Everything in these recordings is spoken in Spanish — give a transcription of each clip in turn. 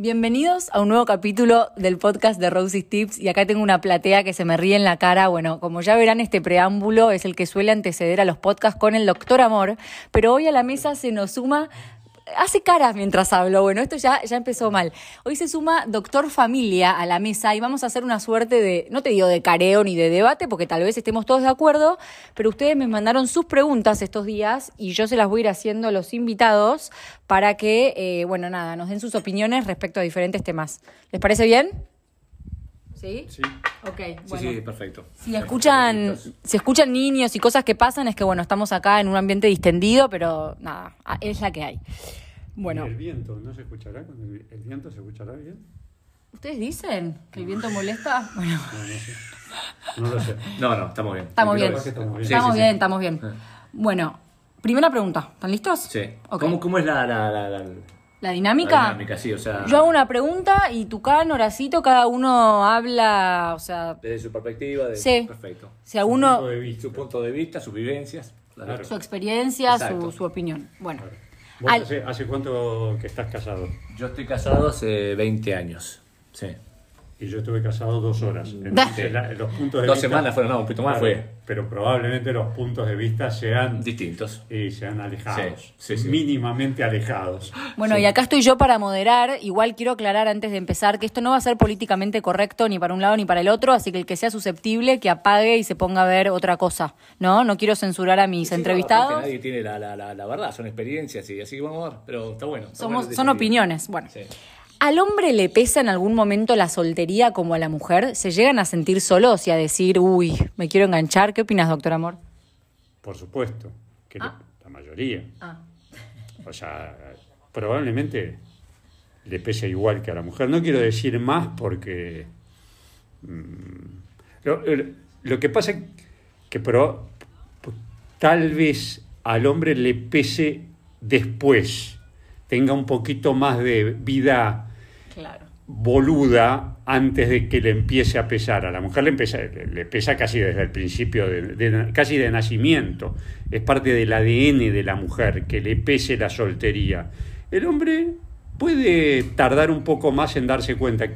Bienvenidos a un nuevo capítulo del podcast de Rosie's Tips y acá tengo una platea que se me ríe en la cara. Bueno, como ya verán, este preámbulo es el que suele anteceder a los podcasts con el doctor Amor, pero hoy a la mesa se nos suma hace caras mientras hablo. Bueno, esto ya, ya empezó mal. Hoy se suma Doctor Familia a la mesa y vamos a hacer una suerte de, no te digo de careo ni de debate, porque tal vez estemos todos de acuerdo, pero ustedes me mandaron sus preguntas estos días y yo se las voy a ir haciendo a los invitados para que, eh, bueno, nada, nos den sus opiniones respecto a diferentes temas. ¿Les parece bien? ¿Sí? Sí. Ok, Sí, bueno. sí, perfecto. Si escuchan, si escuchan niños y cosas que pasan, es que bueno, estamos acá en un ambiente distendido, pero nada, es la que hay. Bueno, ¿Y el viento no se escuchará? ¿Con el, el viento se escuchará bien? ¿ustedes dicen que el viento molesta? Bueno, No, no sé. No lo sé. No, no, estamos bien. Estamos bien. Que estamos bien. Sí, estamos sí, bien, sí. estamos bien. Ah. Bueno, primera pregunta, ¿están listos? Sí. Ok. ¿Cómo, ¿Cómo es la, la, la, la- la ¿La dinámica? dinámica? Sí, o sea, Yo hago una pregunta y Tucán, Horacito, cada uno habla, o sea, desde su perspectiva. De... Sí. Perfecto. si alguno, Punto de vista. Su punto de vista, sus vivencias. Claro. su experiencia, su, su opinión. Bueno, ¿Vos Al- hace, hace cuánto que estás casado? Yo estoy casado hace 20 años. Sí. Y yo estuve casado dos horas. Entonces, la- los puntos de Dos vista- semanas fueron, no, un poquito más Claro, fue. Pero probablemente los puntos de vista sean, Distintos. y sean alejados. Sí, sí, sí. Mínimamente alejados. Bueno, y acá estoy yo para moderar. Igual quiero aclarar antes de empezar que esto no va a ser políticamente correcto ni para un lado ni para el otro, así que el que sea susceptible que apague y se ponga a ver otra cosa. ¿No? No quiero censurar a mis Sí, no, entrevistados. aparte nadie tiene la, la, la, la verdad, son experiencias y así que vamos a ver. Pero está bueno. está Somos, bueno son opiniones. Bueno. ¿Al hombre le pesa en algún momento la soltería como a la mujer? ¿Se llegan a sentir solos y a decir, uy, me quiero enganchar? ¿Qué opinas, doctor Amor? Por supuesto. Que Ah. la mayoría. Ah. O sea, probablemente le pese igual que a la mujer. No quiero decir más porque... mm, lo, lo que pasa es que pro- tal vez al hombre le pese después, tenga un poquito más de vida Claro. boluda antes de que le empiece a pesar. A la mujer le, empieza- le, pesa casi desde el principio, de- casi de nacimiento. Es parte del ADN de la mujer que le pese la soltería. El hombre puede tardar un poco más en darse cuenta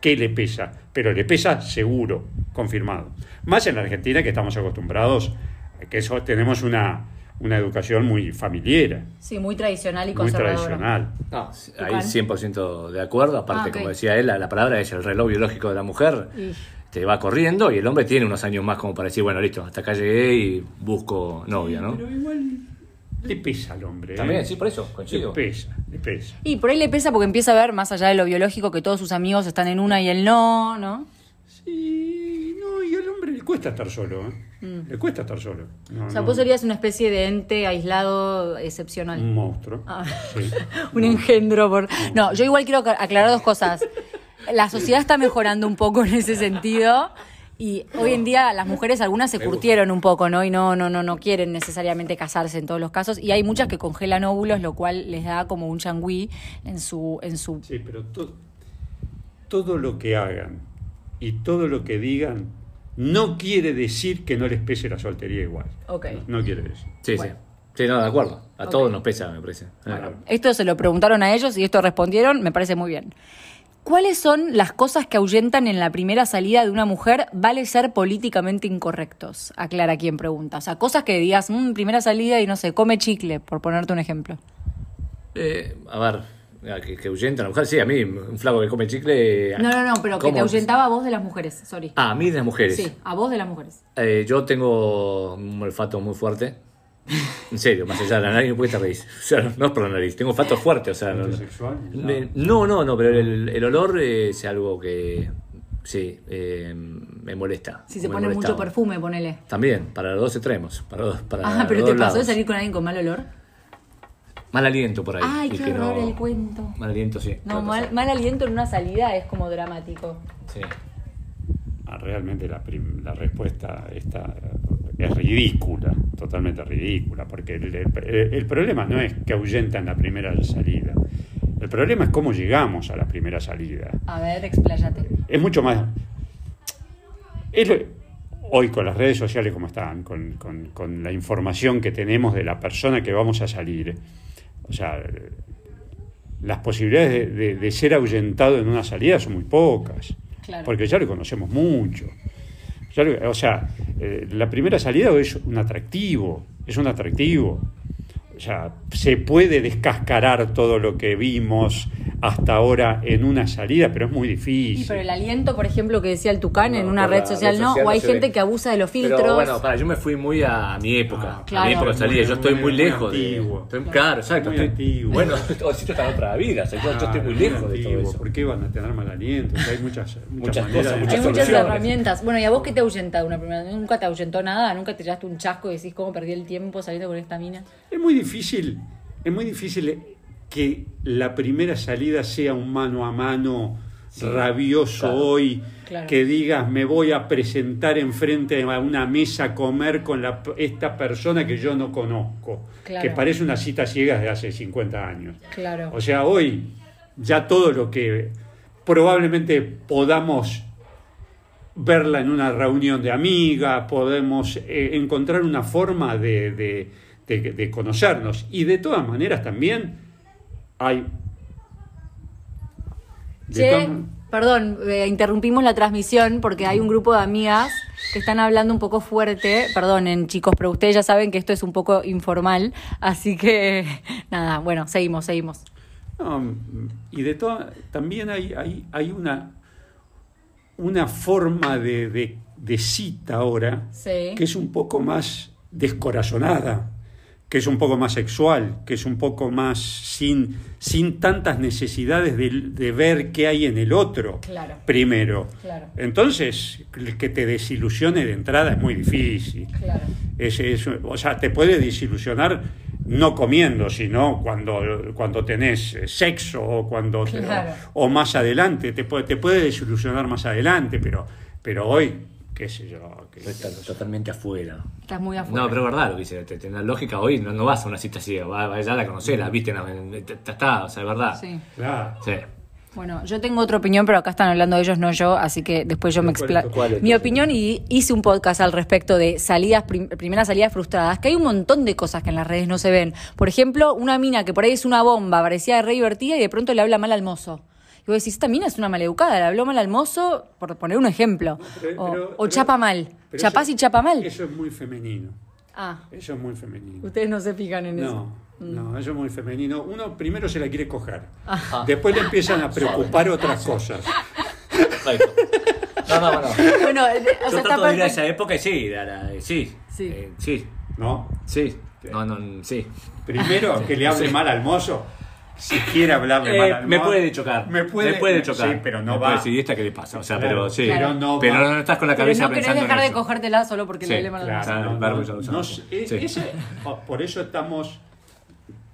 que le pesa, pero le pesa seguro, confirmado. Más en la Argentina que estamos acostumbrados, que eso tenemos una, una educación muy familiar, Sí, muy tradicional y muy conservadora. tradicional. No, ahí 100% de acuerdo. Aparte, Ah, como decía él, la, la palabra es el reloj biológico de la mujer. Y- Te va corriendo y el hombre tiene unos años más como para decir, bueno, listo, hasta acá llegué y busco novia, ¿no? Pero igual le pesa al hombre. ¿eh? También, sí, por eso, Le coincido. pesa, le pesa. Y por ahí le pesa porque empieza a ver, más allá de lo biológico, que todos sus amigos están en una y él no, ¿no? Sí, no, y al hombre le cuesta estar solo, ¿eh? Le cuesta estar solo. No, Mm. O sea, no, vos serías una especie de ente aislado excepcional. un monstruo. Ah. Sí. Un engendro por... No, yo igual quiero aclarar dos cosas. La sociedad está mejorando un poco en ese sentido y hoy en día las mujeres algunas se curtieron un poco, ¿no? Y no no no no quieren necesariamente casarse en todos los casos y hay muchas que congelan óvulos, lo cual les da como un changüí en su en su Sí, pero to- todo lo que hagan y todo lo que digan no quiere decir que no les pese la soltería igual. Ok. No, no quiere decir. Sí, Bueno. sí. Sí, no, de acuerdo. A todos nos pesa, me parece. Bueno, Esto se lo preguntaron a ellos y esto respondieron, me parece muy bien. ¿Cuáles son las cosas que ahuyentan en la primera salida de una mujer? Vale ser políticamente incorrectos, aclara quien pregunta. O sea, cosas que digas, "Mm, primera salida y no sé, come chicle, por ponerte un ejemplo. Eh, a ver, que, que ahuyenta a la mujer. Sí, a mí, un flaco que come chicle. No, no, no, pero que ¿cómo? te ahuyentaba a vos de las mujeres, sorry. Ah, a mí de las mujeres. Sí, a vos de las mujeres. Eh, yo tengo un olfato muy fuerte. En serio, más allá de la nariz, no puede estar reír. O sea, no es por la nariz, tengo olfato fuerte. O sea, no, no. No. Pero el, el olor es algo que. Sí, eh, me molesta. Si se pone mucho perfume, ponele. También, para los dos extremos. Para, los- para Ah, pero los ¿te dos pasó de salir con alguien con mal olor? Mal aliento por ahí. Ay, qué que horror no- el cuento. Mal aliento, sí. No, mal, mal aliento en una salida es como dramático. Sí. Ah, realmente la, prim- la respuesta está, es ridícula, totalmente ridícula, porque el, el- el problema no es que ahuyentan la primera salida, el problema es cómo llegamos a la primera salida. A ver, expláyate. Es mucho más... es lo- hoy con las redes sociales como están, con, con- con la información que tenemos de la persona que vamos a salir, o sea, las posibilidades de, de- de ser ahuyentado en una salida son muy pocas. Claro. Porque ya lo conocemos mucho. Ya lo- o sea, eh, la primera salida es un atractivo, es un atractivo. O sea, se puede descascarar todo lo que vimos hasta ahora en una salida, pero es muy difícil. Sí, pero el aliento, por ejemplo, que decía el Tucán en una red social, red no, o hay no gente ve. que abusa de los filtros. Pero bueno, para, yo me fui muy a mi época. Ah, A mi época salía, yo estoy muy, Muy- muy lejos de. antiguo. estoy- claro, exacto. Muy estoy- antiguo. Bueno, Osito está en otra vida, o sea, yo, yo estoy muy lejos de todo eso. ¿Por qué van a tener mal aliento? O sea, hay muchas, muchas, Muchas cosas, de- muchas Hay muchas herramientas. Bueno, ¿y a vos qué te ahuyenta de una primera? ¿Nunca te ahuyentó nada? ¿Nunca te llevaste un chasco y decís cómo perdí el tiempo saliendo con esta mina? Es muy difícil, es muy difícil que la primera salida sea un mano a mano rabioso claro. hoy, Claro. que digas me voy a presentar enfrente a una mesa a comer con la- esta persona que yo no conozco, Claro. que parece una cita ciega de hace 50 años. Claro. O sea, hoy ya todo lo que probablemente podamos verla en una reunión de amigas, podemos eh, encontrar una forma de, de- de- de conocernos. Y de todas maneras también hay... Che, todas perdón, eh, interrumpimos la transmisión porque hay un grupo de amigas que están hablando un poco fuerte. Perdonen, chicos, pero ustedes ya saben que esto es un poco informal. Así que, nada, bueno, seguimos, seguimos. No, y de todas, también hay, hay, hay una, una forma de, de- de cita ahora Sí. que es un poco más descorazonada, que es un poco más sexual, que es un poco más sin, sin tantas necesidades de, de ver qué hay en el otro Claro. primero. Claro. Entonces, que te desilusione de entrada es muy difícil. Claro. Es- es- o sea, te puede desilusionar no comiendo, sino cuando, cuando tenés eh, sexo o cuando te- Claro. o más adelante, te puede, te puede desilusionar más adelante, pero, pero hoy, qué sé yo. qué- Está totalmente afuera. Estás muy afuera. No, pero es verdad lo que dice. te- te- La lógica hoy no, no vas a una cita ciega, vas, ya la conocés, la viste, la- está, está, o sea, es verdad. Sí. Claro. Sí. Bueno, yo tengo otra opinión, pero acá están hablando ellos, no yo, así que después yo me ¿Cuál es tu- explico. Mi opinión y hice un podcast al respecto de salidas, prim- primeras salidas frustradas, que hay un montón de cosas que en las redes no se ven. Por ejemplo, una mina que por ahí es una bomba, parecía re divertida y de pronto le habla mal al mozo. Y vos decís, esta mina es una maleducada, le habló mal al mozo, por poner un ejemplo. Pero- o, pero- o pero- chapa mal. Chapás eso- y chapa mal. Eso es muy femenino. Ah, Eso es muy femenino. ustedes no se fijan en eso. No, no, eso es muy femenino. Uno primero se la quiere coger. Ah. Después le empiezan a preocupar otras cosas. Perfecto. No, no, no. Bueno, eh, o Yo sea, trato de ir a esa época y sí, la- la- sí. Sí. Eh, sí. ¿No? Sí. No, no, sí. Primero que le hable mal al mozo. Si quiere hablarle Eh, mal al me puede chocar. Me puede, chocar. Sí, pero no Me va. puede ¿y esta qué le pasa? O sea, Claro, pero sí. pero no pero no estás con la Pero cabeza no querés pensando dejar en de cogértela solo porque Sí, le hablé mal al Claro, no, no, no e- Sí. ese- oh, por eso estamos.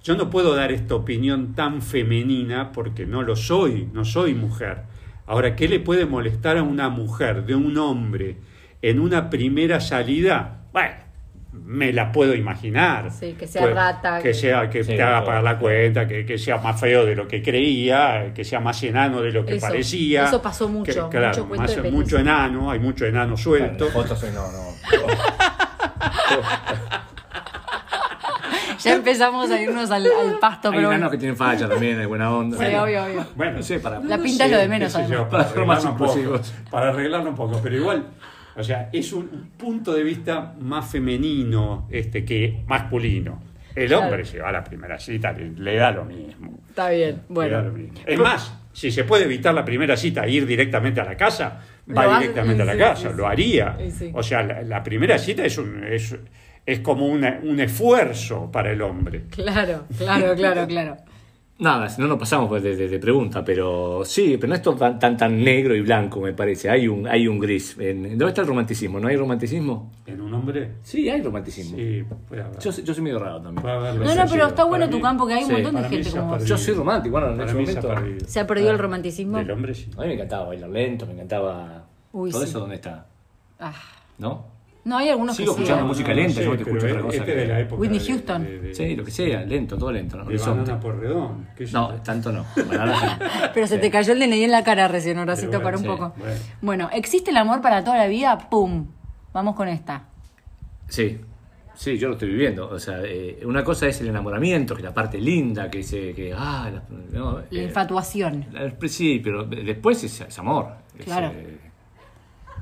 Yo no puedo dar esta opinión tan femenina porque no lo soy, no soy mujer. Ahora, ¿qué le puede molestar a una mujer de un hombre en una primera salida? Bueno, me la puedo imaginar. Sí, que sea Pues, rata, Que que- sea que Sí, te haga pagar la cuenta, que, que sea más feo de lo que creía, que sea más enano de lo que Eso, parecía. eso pasó mucho, Que, mucho claro, más- de mucho enano, hay mucho enano suelto. Bueno, fotos no, no. Ya empezamos a irnos al, al pasto, Hay pero enanos bueno. que tienen falla también, hay buena onda. Sí, obvio, obvio. Bueno, No sé, para. La pinta es lo de menos, yo, para, Para un poco, para arreglarlo un poco, pero igual, o sea, es un punto de vista más femenino este que masculino. El Claro. hombre se va a la primera cita, le, le da lo mismo. Está bien, le da bueno. lo mismo. Es más, si se puede evitar la primera cita e ir directamente a la casa, va Lo hace, directamente a la sí, casa, sí, lo haría. Sí. O sea, la, la primera cita es un es, es como una- un esfuerzo para el hombre. Claro, claro, claro, claro. Nada, si no nos pasamos pues, de, de- de pregunta, pero sí, pero no es todo tan, tan, tan negro y blanco, me parece. Hay un, hay un gris. En- ¿Dónde está el romanticismo? ¿No hay romanticismo? En un hombre, Sí, hay romanticismo. sí, puede haber. Yo, soy- yo soy medio raro también. Puede haber No, no, pero está bueno Para tu mí- campo, que hay un Sí, montón de gente como vos. Yo soy romántico, bueno, en Para ese mí se ha momento. perdido. ¿Se ha perdido el romanticismo? Del hombre sí. A mí me encantaba bailar lento, me encantaba. Uy, ¿Todo sí. eso dónde está? Ah. ¿No? No, hay algunos Sigo que sí. escuchando ¿eh? música lenta, yo te escucho otra este cosa es que- de la época Whitney de- Houston. de- de- Sí, lo que sea, lento, todo lento. ¿no? de. Banana No, tanto no. Sí. Pero se Sí. te cayó el DNI en la cara recién, Horacito, Pero para un bueno, poco. sí, bueno. Bueno, ¿existe el amor para toda la vida? ¡Pum! Vamos con esta. Sí. Sí, yo lo estoy viviendo. O sea, eh, una cosa es el enamoramiento, que es la parte linda, que dice que. Ah, la, no, La eh, infatuación. sí, pero después es, es amor. Es, Claro. eh,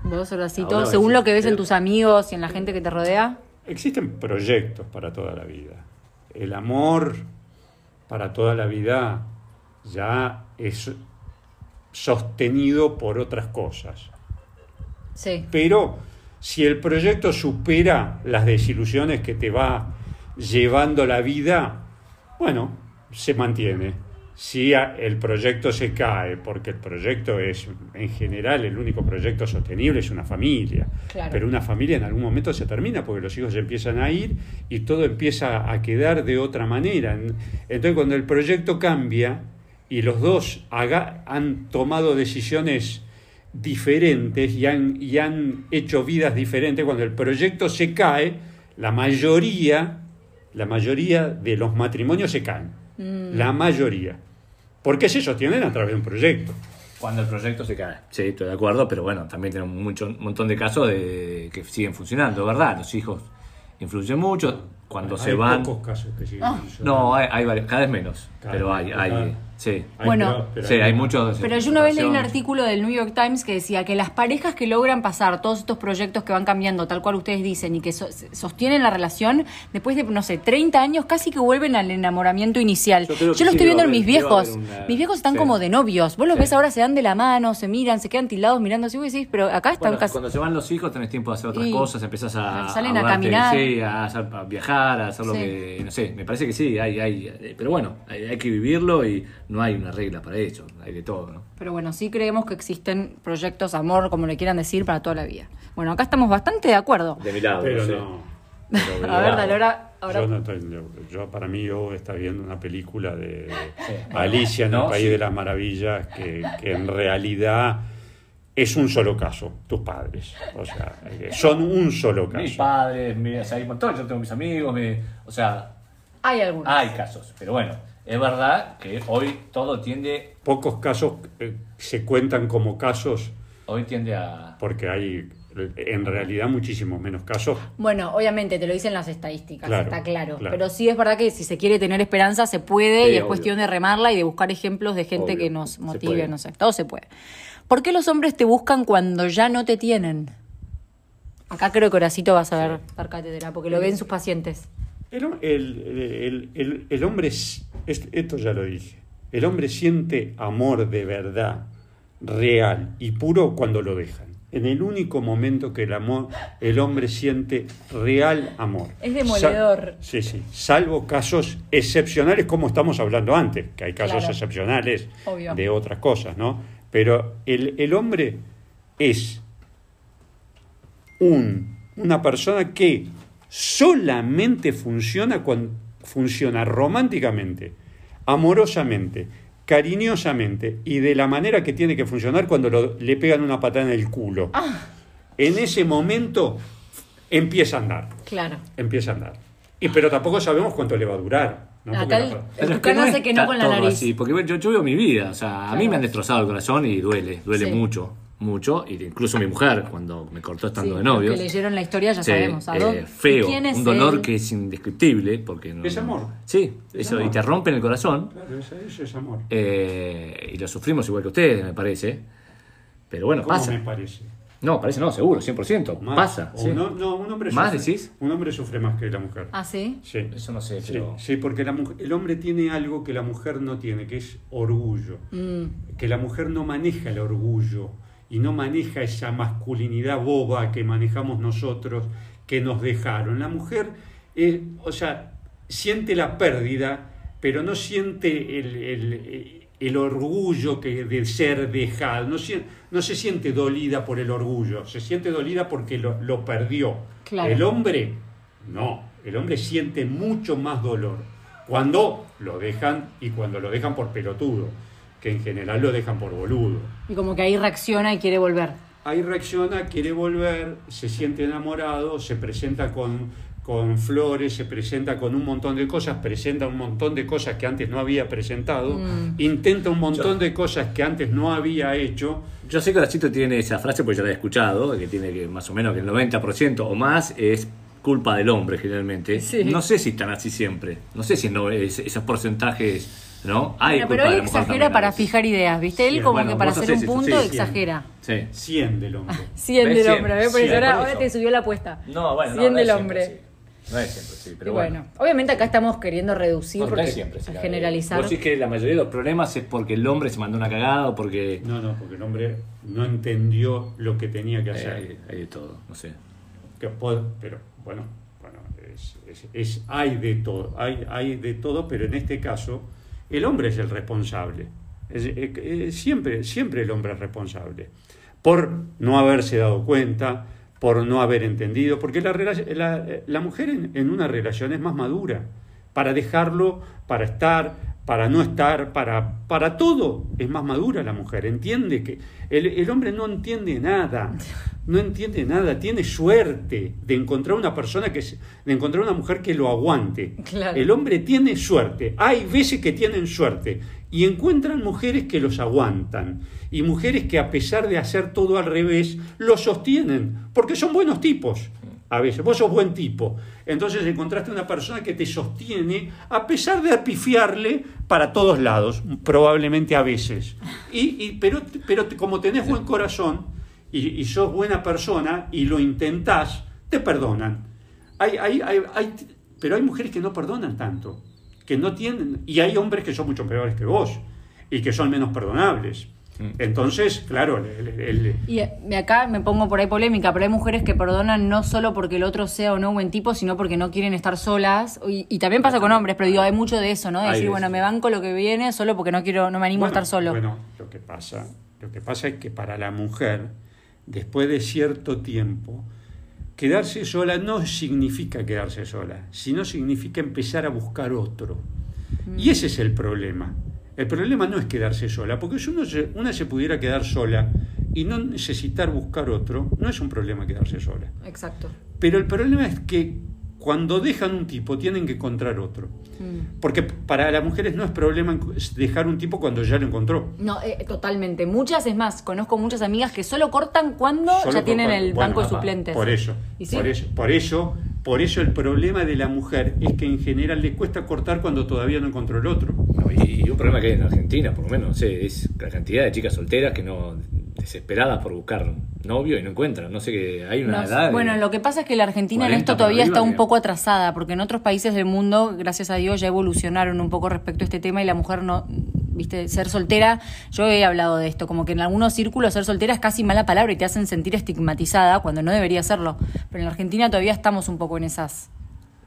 Vos solo así, Ahora todo va a según lo que ves en tus amigos y en la gente que te rodea. Existen proyectos para toda la vida. El amor para toda la vida ya es sostenido por otras cosas. Sí. Pero si el proyecto supera las desilusiones que te va llevando la vida, bueno, se mantiene. Si el proyecto se cae, porque el proyecto es, en general, el único proyecto sostenible es una familia. Claro. Pero una familia en algún momento se termina porque los hijos ya empiezan a ir y todo empieza a quedar de otra manera. Entonces, cuando el proyecto cambia y los dos haga- han tomado decisiones diferentes y han, y han hecho vidas diferentes, cuando el proyecto se cae, la mayoría, la mayoría de los matrimonios se caen. La mayoría. Porque se sostienen a través de un proyecto. Cuando el proyecto se cae. Sí, estoy de acuerdo, pero bueno, también tenemos mucho, un montón de casos de, que siguen funcionando, ¿verdad? Los hijos influyen mucho. Cuando se Hay van. pocos casos que siguen Ah. funcionando. No, hay, hay varios, cada vez menos. Cada pero vez hay, hay. Sí. Hay, Bueno, pero- pero Sí, hay muchos. Pero yo una vez leí un artículo del New York Times que decía que las parejas que logran pasar todos estos proyectos que van cambiando, tal cual ustedes dicen, y que so- sostienen la relación, después de, no sé, 30 años, casi que vuelven al enamoramiento inicial. Yo lo sí estoy viendo en mis viejos. una- Mis viejos están sí. como de novios. Vos los Sí. ves ahora, se dan de la mano, se miran, se quedan tildados mirando así, vos decís, pero acá están Bueno, casi... cuando se van los hijos tenés tiempo de hacer otras Y cosas, empezás a, salen a caminar. sí, a, viajar, a hacer lo Sí. que, no sé, me parece que sí, hay, hay, eh, pero bueno, hay, hay que vivirlo y no hay una regla para eso, hay de todo, ¿no? Pero bueno, sí creemos que existen proyectos, amor, como le quieran decir, para toda la vida. Bueno, acá estamos bastante de acuerdo. De mi lado, Pero no sé. no. Pero de mi A ver, dale, ahora... ahora- Yo, no estoy- yo- yo, para mí, yo está viendo una película de Sí. Alicia en el No, País sí. de las Maravillas, que, que en realidad es un solo caso, tus padres. O sea, eh, son un solo Mis caso. padres, mi, o sea, hay un montón, yo tengo mis amigos, mi- o sea, Hay algunos. hay casos, pero bueno, es verdad que hoy todo tiende, Pocos casos eh, se cuentan como casos hoy tiende a... porque hay en realidad muchísimos menos casos. Bueno, obviamente te lo dicen las estadísticas, Claro, está claro. claro. Pero sí es verdad que si se quiere tener esperanza se puede Sí, y es obvio. cuestión de remarla y de buscar ejemplos de gente Obvio, que nos motive, no sé, todo se puede. ¿Por qué los hombres te buscan cuando ya no te tienen? Acá creo que Horacito va a saber dar cátedra porque lo ven sus pacientes. El, el- el- el- el hombre, es- esto ya lo dije, el hombre siente amor de verdad, real y puro cuando lo dejan. En el único momento que el amor, el hombre siente real amor. Es demoledor. Sa- sí, sí. Salvo casos excepcionales como estamos hablando antes, que hay casos Claro. excepcionales Obvio. de otras cosas, ¿no? Pero el, el hombre es un, una persona que solamente funciona cuando funciona románticamente, amorosamente, cariñosamente y de la manera que tiene que funcionar cuando lo- le pegan una patada en el culo. En ese momento empieza a andar, Claro. empieza a andar. Y, pero tampoco sabemos cuánto le va a durar. ¿no? Acá el- la- el tucano hace que no está con la todo nariz. así, porque yo, yo veo mi vida, o sea, a mí me han destrozado el corazón y duele, duele Sí. mucho, mucho, y incluso mi mujer cuando me cortó estando Sí, de los novios. que leyeron la historia ya Sí, sabemos. ¿a eh, feo, ¿Quién es un dolor él? que es indescriptible, porque no- Es amor. Sí, Es eso, amor. y te rompen el corazón, Claro, eso, eso es amor. eh, y lo sufrimos igual que ustedes, me parece, pero bueno, ¿Cómo pasa. me parece? No, parece no, seguro, 100%, Más. pasa. Sí. no, no, un hombre ¿Más sufre, decís? Un hombre sufre más que la mujer. Ah, sí. Sí. Eso no sé, Sí, pero... sí, porque la mujer- el hombre tiene algo que la mujer no tiene, que es orgullo. Mm, Que la mujer no maneja el orgullo y no maneja esa masculinidad boba que manejamos nosotros, que nos dejaron. La mujer, eh, o sea, siente la pérdida, pero no siente el, el- el orgullo que de ser dejado. No, no se siente dolida por el orgullo, se siente dolida porque lo, lo perdió. Claro. El hombre, no. El hombre siente mucho más dolor cuando lo dejan y cuando lo dejan por pelotudo, que en general lo dejan por boludo. Y como que ahí reacciona y quiere volver. Ahí reacciona, quiere volver, se siente enamorado, se presenta con, con flores, se presenta con un montón de cosas, presenta un montón de cosas que antes no había presentado, Mm. intenta un montón de cosas que antes no había hecho. Yo sé que Horacito tiene esa frase, porque ya la he escuchado, que tiene que más o menos que el 90% o más es culpa del hombre generalmente. Sí. No sé si están así siempre. No sé si no es- esos porcentajes, ¿no? Hay Bueno, culpa pero él exagera para fijar ideas, ¿viste? Él Sí, como bueno, que para hacer un eso, punto sí, exagera. Sí. 100 del hombre. 100 ¿Ves? del hombre, ¿ves? Por Cien, eso ahora, te subió la apuesta. No, bueno, 100 no, del no es hombre. siempre, sí. No es siempre, sí, Y bueno, bueno. obviamente acá estamos queriendo reducir No, no porque es siempre, sí, generalizar. Vos decís que la mayoría de los problemas es porque el hombre se mandó una cagada o porque... No, no, porque el hombre no entendió lo que tenía que Eh, hacer. hay, hay de todo, no sé. Que pero bueno, bueno es, es- es- hay de todo, hay, hay de todo, pero en este caso el hombre es el responsable. Es- eh, eh, siempre, siempre el hombre es responsable. Por no haberse dado cuenta, por no haber entendido, porque la, la mujer en, en una relación es más madura, para dejarlo, para estar, para no estar, para, para todo es más madura la mujer, entiende que el, el hombre no entiende nada, no entiende nada, tiene suerte de encontrar una persona que de encontrar una mujer que lo aguante. Claro. El hombre tiene suerte, hay veces que tienen suerte y encuentran mujeres que los aguantan y mujeres que a pesar de hacer todo al revés, lo sostienen, porque son buenos tipos. A veces, vos sos buen tipo. Entonces encontraste una persona que te sostiene a pesar de apifiarle para todos lados, probablemente a veces. Y, y- pero, pero como tenés buen corazón y, y sos buena persona y lo intentás, te perdonan. Hay, hay, hay, pero hay mujeres que no perdonan tanto, que no tienen, y hay hombres que son mucho peores que vos y que son menos perdonables. Entonces, claro, el- el- el- Y eh, acá me pongo por ahí polémica, pero hay mujeres que perdonan no solo porque el otro sea o no buen tipo, sino porque no quieren estar solas. Y, y también pasa con hombres, pero digo, hay mucho de eso, ¿no? De Hay decir, de bueno, me banco lo que viene solo porque no quiero, no me animo a estar solo. Bueno, lo que pasa, lo que pasa es que para la mujer, después de cierto tiempo, quedarse sola no significa quedarse sola, sino significa empezar a buscar otro. Mm. Y ese es el problema. El problema no es quedarse sola, porque si uno se, una se pudiera quedar sola y no necesitar buscar otro, no es un problema quedarse sola. Exacto. Pero el problema es que cuando dejan un tipo tienen que encontrar otro. Mm. Porque para las mujeres no es problema dejar un tipo cuando ya lo encontró. No, eh, totalmente. Muchas, es más, conozco muchas amigas que solo cortan cuando Solo ya tienen el bueno, banco de suplentes. Por eso, ¿Y sí? por eso, por eso, por eso el problema de la mujer es que en general le cuesta cortar cuando todavía no encontró el otro. No, y, y un problema que hay en Argentina, por lo menos, no sé, es la cantidad de chicas solteras que no desesperadas por buscar novio y no encuentran. No sé que hay una No, edad. de- bueno, lo que pasa es que la Argentina en 40 esto todavía arriba, está un poco atrasada, porque en otros países del mundo, gracias a Dios, ya evolucionaron un poco respecto a este tema y la mujer no, viste, ser soltera, yo he hablado de esto, como que en algunos círculos ser soltera es casi mala palabra y te hacen sentir estigmatizada cuando no debería serlo. Pero en la Argentina todavía estamos un poco en esas.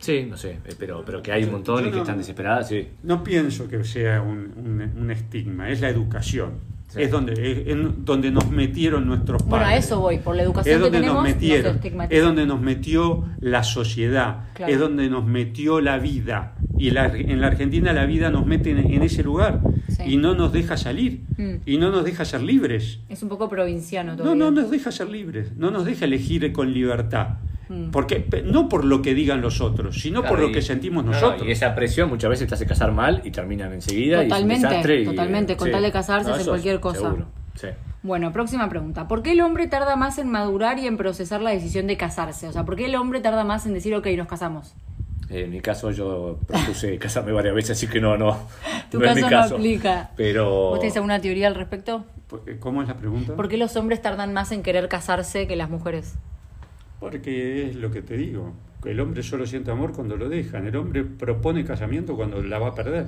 Sí, no sé, eh, pero, pero que hay un montón Yo y que no- están desesperadas, sí. No pienso que sea un, un- un estigma, es la educación. Sí. Es donde, es en donde nos metieron nuestros padres. Bueno, a eso voy, por la es educación que donde tenemos, nos nos metieron, estigmatizan. es donde nos metió la sociedad, Claro. es donde nos metió la vida. Y la- en la Argentina la vida nos mete en, en ese lugar Sí. y no nos deja salir Mm. y no nos deja ser libres. Es un poco provinciano No, todavía. no nos deja ser libres, no nos deja elegir con libertad. Mm. Porque, no por lo que digan los otros, sino por lo que sentimos no, no, nosotros. y esa presión muchas veces te hace casar mal y terminan enseguida. Totalmente, y es un desastre y, totalmente. Con sí. tal de casarse hace eso cualquier cosa. Seguro, sí. Bueno, próxima pregunta. ¿Por qué el hombre tarda más en madurar y en procesar la decisión de casarse? O sea, ¿por qué el hombre tarda más en decir, ok, nos casamos? Eh, En mi caso yo propuse casarme varias veces, así que no, no. Tu no es mi caso no caso. aplica. Pero. ¿Vos tenés alguna teoría al respecto? ¿Cómo es la pregunta? ¿Por qué los hombres tardan más en querer casarse que las mujeres? Porque es lo que te digo. que El hombre solo siente amor cuando lo dejan. El hombre propone casamiento cuando la va a perder.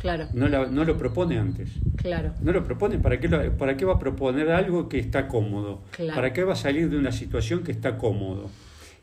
Claro, No, la- no lo propone antes. claro. No lo propone. ¿Para qué, lo- ¿Para qué va a proponer algo que está cómodo? Claro. ¿Para qué va a salir de una situación que está cómodo?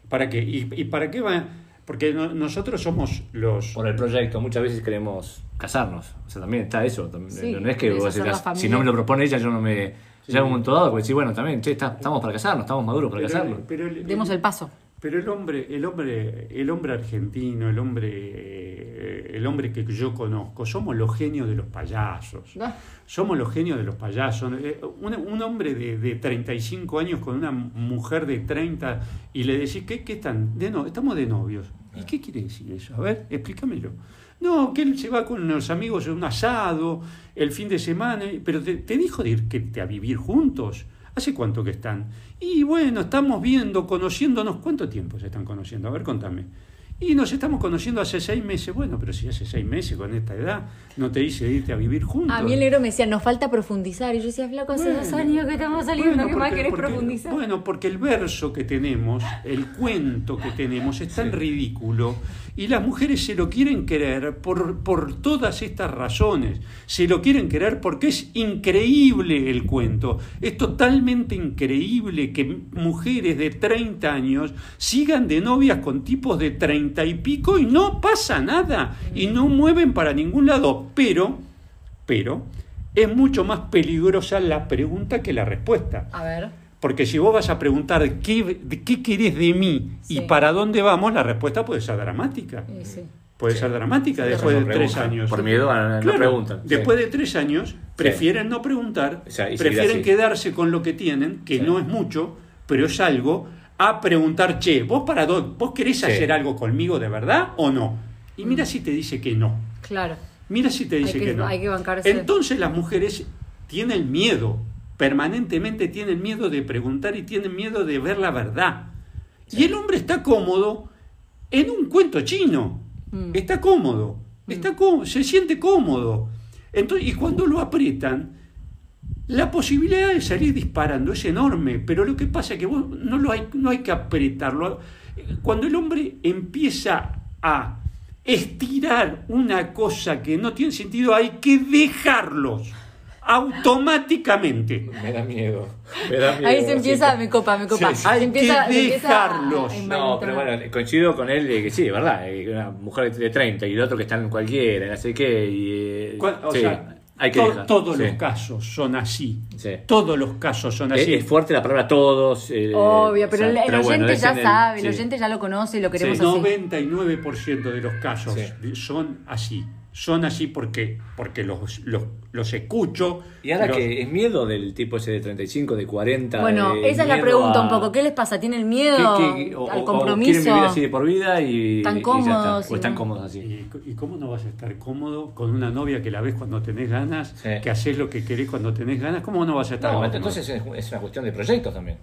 ¿Para qué? ¿Y, y para qué va? Porque no- nosotros somos los... Por el proyecto, muchas veces queremos casarnos. O sea, también está eso. también- Sí, no es que vos decís, si no me lo propone ella, yo no me. Ya en un momento dado, porque decís, bueno, también, che, está- estamos para casarnos, estamos maduros para pero- casarnos. pero el- Demos el paso. Pero el hombre, el hombre, el hombre argentino, el hombre, eh, el hombre que yo conozco, somos los genios de los payasos. Ah. Somos los genios de los payasos. Eh, Un, un hombre de, de 35 años con una mujer de 30 y le decís, ¿qué, qué están? De no, estamos de novios. ¿Y qué quiere decir eso? A ver, explícamelo. No, que él se va con los amigos a un asado el fin de semana, pero te, te dijo de ir que, a vivir juntos. ¿Hace cuánto que están? Y bueno, estamos viendo, conociéndonos. ¿Cuánto tiempo se están conociendo? A ver, contame. Y nos estamos conociendo hace seis meses. Bueno, pero si hace seis meses con esta edad, no te dice irte a vivir juntos. A mí el negro me decía, nos falta profundizar. Y yo decía, flaco, hace Bueno, dos años que estamos saliendo, bueno, ¿qué más porque- querés porque- profundizar? Bueno, porque el verso que tenemos, el cuento que tenemos es tan ridículo y las mujeres se lo quieren querer por, por todas estas razones. Se lo quieren querer porque es increíble el cuento. Es totalmente increíble que mujeres de 30 años sigan de novias con tipos de 30 y pico y no pasa nada y no mueven para ningún lado. Pero, pero, es mucho más peligrosa la pregunta que la respuesta. A ver. Porque si vos vas a preguntar qué, de qué querés de mí Sí. y para dónde vamos, la respuesta puede ser dramática. Sí, sí. Puede ser dramática Sí, después de tres años. Por miedo a la- no Claro, preguntan, sí. Después de tres años, prefieren no preguntar, O sea, prefieren quedarse con lo que tienen, que Sí. no es mucho, pero es algo, a preguntar, che, ¿vos, para dó- ¿vos querés Sí. hacer algo conmigo de verdad o no? Y mira si te dice que no. Claro. Mira si te Hay dice que- que, no. hay que bancarse. Entonces las mujeres tienen miedo, permanentemente tienen miedo de preguntar y tienen miedo de ver la verdad. Y el hombre está cómodo en un cuento chino. Mm. Está cómodo, está cómodo, se siente cómodo. Entonces, y cuando lo aprietan, la posibilidad de salir disparando es enorme, pero lo que pasa es que vos no, lo hay, no hay que apretarlo. Cuando el hombre empieza a estirar una cosa que no tiene sentido, hay que dejarlos automáticamente. Me da miedo. Me da miedo Ahí se empieza, me copa, me copa. Sí, sí. Se Hay empieza, que se empieza a- dejarlos. a No, pero bueno, coincido con él de que sí, es verdad. eh, Una mujer de 30 y el otro que está en cualquiera, no sé qué. Y, eh, O sí, sea, hay que to- dejar, todos sí. los casos son así. Sí. Todos los casos son Es, así. es fuerte la palabra todos. eh, Obvio, pero o el, sea, el pero bueno, oyente es ya el- sabe, el oyente ya lo conoce y lo queremos Sí. así. 99% de los casos son así. Son así porque, porque los, los, los escucho. Y ahora los- que es miedo del tipo ese de 35, de 40. Bueno, de esa es la pregunta a- un poco. ¿Qué les pasa? ¿Tienen ¿Qué- miedo qué- o- al o- o compromiso? quieren vivir así de por vida y, Tan y ya cómodos está. O están cómodos así. ¿Y, y cómo no vas a estar cómodo con una novia que la ves cuando tenés ganas, Sí. que haces lo que querés cuando tenés ganas? ¿Cómo no vas a estar No, cómodo? entonces es, es una cuestión de proyectos también.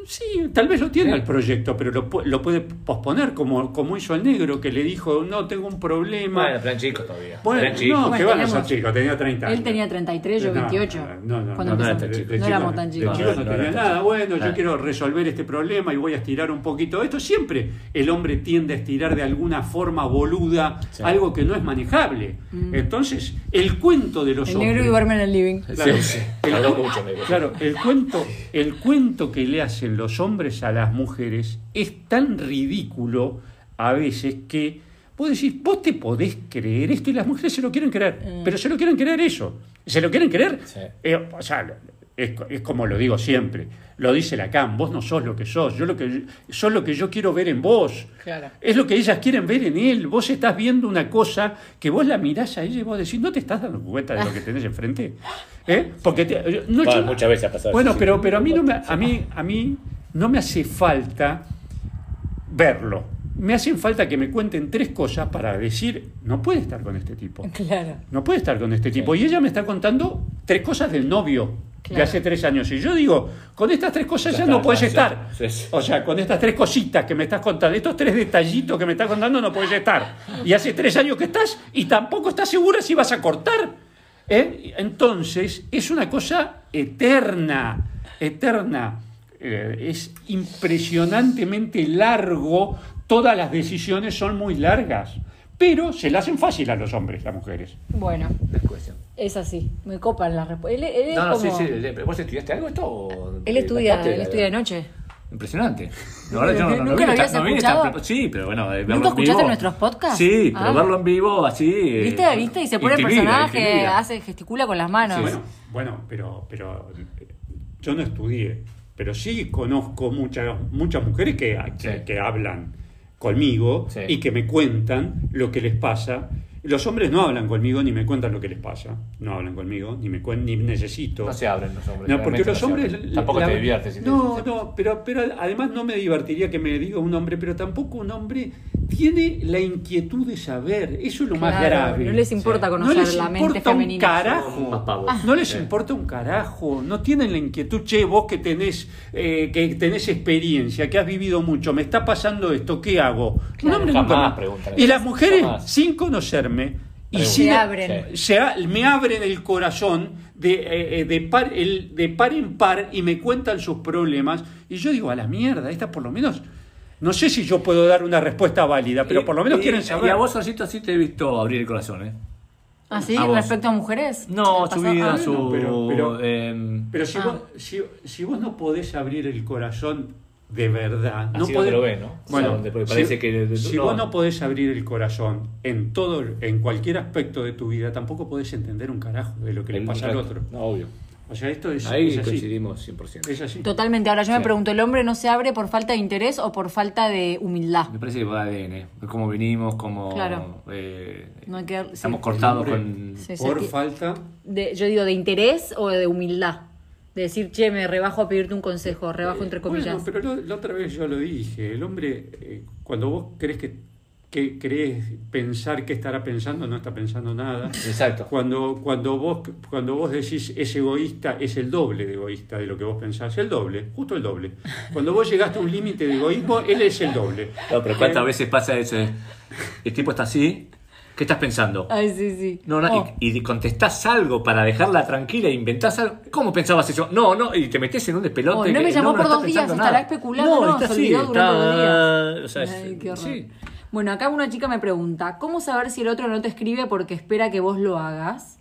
No, Sí, tal vez lo tiene Sí. el proyecto, pero lo, lo puede posponer, como, como hizo el negro, que le dijo, no, tengo un problema. Bueno, eran chicos todavía. Bueno, eran chicos. no, Bueno, que van a ser chicos, tenía 30 años. Él tenía 33, yo No, 28. No, no, Cuando no, no era tan chico. de No éramos no- tan de chicos. No, no no tenía nada. chico. Bueno, yo Claro. quiero resolver este problema y voy a estirar un poquito esto. Siempre el hombre tiende a estirar de alguna forma boluda Sí. algo que no es manejable. Entonces, el cuento de los El hombres. negro y duerme en el living. Claro, Sí, sí. el, claro, el cuento, el cuento que le hacen los hombres a las mujeres es tan ridículo a veces que vos decís, vos te podés creer esto y las mujeres se lo quieren creer, pero se lo quieren creer eso. ¿Se lo quieren creer? Sí. Eh, o sea, es, es como lo digo siempre, lo dice Lacan, vos no sos lo que sos, yo lo que sos lo que yo quiero ver en vos. Claro. Es lo que ellas quieren ver en él. Vos estás viendo una cosa que vos la mirás a ella y vos decís, ¿no te estás dando cuenta de lo que tenés enfrente? ¿Eh? Porque te- yo- no, Bueno, yo- muchas veces ha pasado Bueno, pero, pero a, mí no me, a, mí, a mí no me hace falta verlo. Me hacen falta que me cuenten tres cosas para decir, no puede estar con este tipo. Claro. No puede estar con este tipo. Y ella me está contando tres cosas del novio de Claro. hace tres años. Y yo digo, con estas tres cosas Ya ya, está, no puedes estar. sí, sí. O sea, con estas tres cositas que me estás contando, estos tres detallitos que me estás contando, no puedes estar. Y hace tres años que estás y tampoco estás segura si vas a cortar. ¿Eh? Entonces, es una cosa eterna, eterna. Eh, es impresionantemente largo, todas las decisiones son muy largas, pero se le hacen fácil a los hombres, las mujeres. Bueno, Es cuestión. es así. Me copan las respuestas. No, no, como- sí, sí. ¿Vos estudiaste algo esto? o Él de estudia, la él estudia de noche. Impresionante. La verdad, yo no, no, ¿Nunca vi lo esta- habías no vi esta- escuchado? sí, pero bueno, eh, verlo ¿Nunca en escuchaste vivo- nuestros podcasts? Sí, pero Ah. verlo en vivo así. eh, ¿Viste? ¿Viste? Y se pone el personaje, intimida. hace, gesticula con las manos. Sí. Bueno, bueno, pero, pero eh, yo no estudié, pero sí conozco muchas muchas mujeres que, que, Sí. que hablan conmigo Sí. y que me cuentan lo que les pasa. Los hombres no hablan conmigo ni me cuentan lo que les pasa. No hablan conmigo, ni me cuen- ni necesito. No se abren los hombres. No, porque los no hombres... Tampoco la- te diviertes. si te- No, no, pero, pero además no me divertiría que me diga un hombre, pero tampoco un hombre tiene la inquietud de saber. Eso es lo más grave. No les importa Sí. conocer No les la mente importa un femenina. carajo. Somos más pavos. No les Sí. importa un carajo, no tienen la inquietud, che, vos que tenés, eh, que tenés experiencia, que has vivido mucho, me está pasando esto, ¿qué hago? Claro. hombre Jamás nunca me- preguntan Y las mujeres, Jamás. sin conocerme, y sin, Se abren. Se me abren el corazón de, eh, eh, de, par, el- de par en par y me cuentan sus problemas, y yo digo, a la mierda, esta por lo menos... No sé si yo puedo dar una respuesta válida, pero Y- por lo menos y- quieren Y saber. a vos, Osito, sí te he visto abrir el corazón, ¿eh? ¿Ah, sí? A. ¿Respecto a mujeres? No, ¿El su vida, Ah, su... no, pero- pero- em, Pero si, Ah. vos, si, si vos no podés abrir el corazón de verdad, no Así no podés, lo ve, ¿no? Bueno, O sea, donde si, si no. vos no podés abrir el corazón en todo, en cualquier aspecto de tu vida, tampoco podés entender un carajo de lo que le pasa al otro. No, obvio. O sea, esto es, Ahí es así. coincidimos 100%. Es así. Totalmente. Ahora yo me pregunto, ¿el hombre no se abre por falta de interés o por falta de humildad? Me parece que va ADN, ¿eh? cómo vinimos, cómo... Claro. eh, No hay que- estamos sí. cortados con... Sí. Por sí. falta. De, yo digo, ¿de interés o de humildad? De decir, che, me rebajo a pedirte un consejo, rebajo entre comillas. Bueno, pero lo- la otra vez yo lo dije. El hombre, eh, cuando vos crees que, que crees pensar qué estará pensando, no está pensando nada. Exacto. Cuando, cuando, vos, cuando vos decís es egoísta, es el doble de egoísta de lo que vos pensás. El doble, justo el doble. Cuando vos llegaste a un límite de egoísmo, él es el doble. No, pero ¿cuántas Eh, veces pasa eso? de, El tipo está así, ¿qué estás pensando? Ay, sí, sí. No, no, Oh. y, y contestás algo para dejarla tranquila e inventás algo. ¿Cómo pensabas eso? No, no, y te metes en un despelote. Oh, no me que llamó por está dos días, estará especulando, no, está se así, olvidó durante dos está- o sea, es- Ay, qué horror. sí. Bueno, acá una chica me pregunta, ¿cómo saber si el otro no te escribe porque espera que vos lo hagas?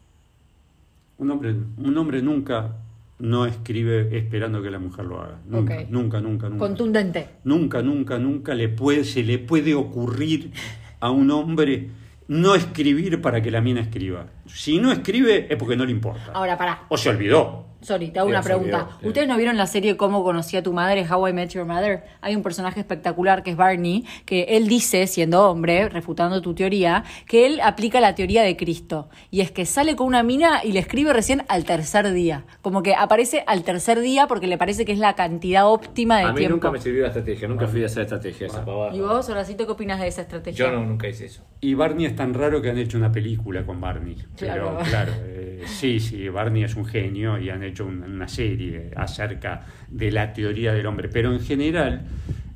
Un hombre, un hombre nunca no escribe esperando que la mujer lo haga. Nunca, nunca, nunca, nunca. Contundente. Nunca, nunca, nunca le puede, se le puede ocurrir a un hombre no escribir para que la mina escriba. Si no escribe es porque no le importa. Ahora, pará. O se olvidó. Sorry, te hago una pregunta. ¿Ustedes no vieron la serie Cómo conocí a tu madre, How I Met Your Mother? Hay un personaje espectacular que es Barney, que él dice, siendo hombre, refutando tu teoría, que él aplica la teoría de Cristo. Y es que sale con una mina y le escribe recién al tercer día. Como que aparece al tercer día porque le parece que es la cantidad óptima de A mí tiempo. nunca me sirvió la estrategia, nunca fui a hacer estrategia esa pavada. ¿Y vos, Horacito, qué opinas de esa estrategia? Yo no, nunca hice eso. Y Barney es tan raro que han hecho una película con Barney. Claro. Pero claro, eh, sí, sí, Barney es un genio y han hecho un- una serie acerca de la teoría del hombre. Pero en general,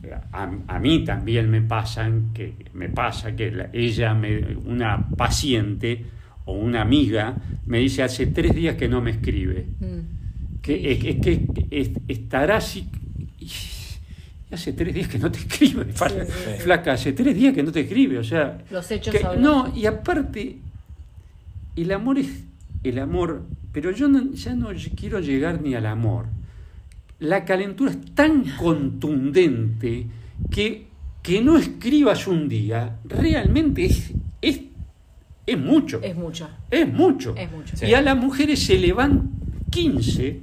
eh, a, a mí también me pasan que me pasa que la- ella, me, una paciente o una amiga, me dice hace tres días que no me escribe. Mm. Que, es, es que es- estará así. y Hace tres días que no te escribe, flaca, sí, flaca, hace tres días que no te escribe, o sea. Los hechos que- no, y aparte, el amor es el amor, pero yo no- ya no quiero llegar ni al amor. La calentura es tan contundente que que no escribas un día realmente es, es, es mucho. Es mucho. Es mucho. Es mucho. Sí. Y a las mujeres se le van 15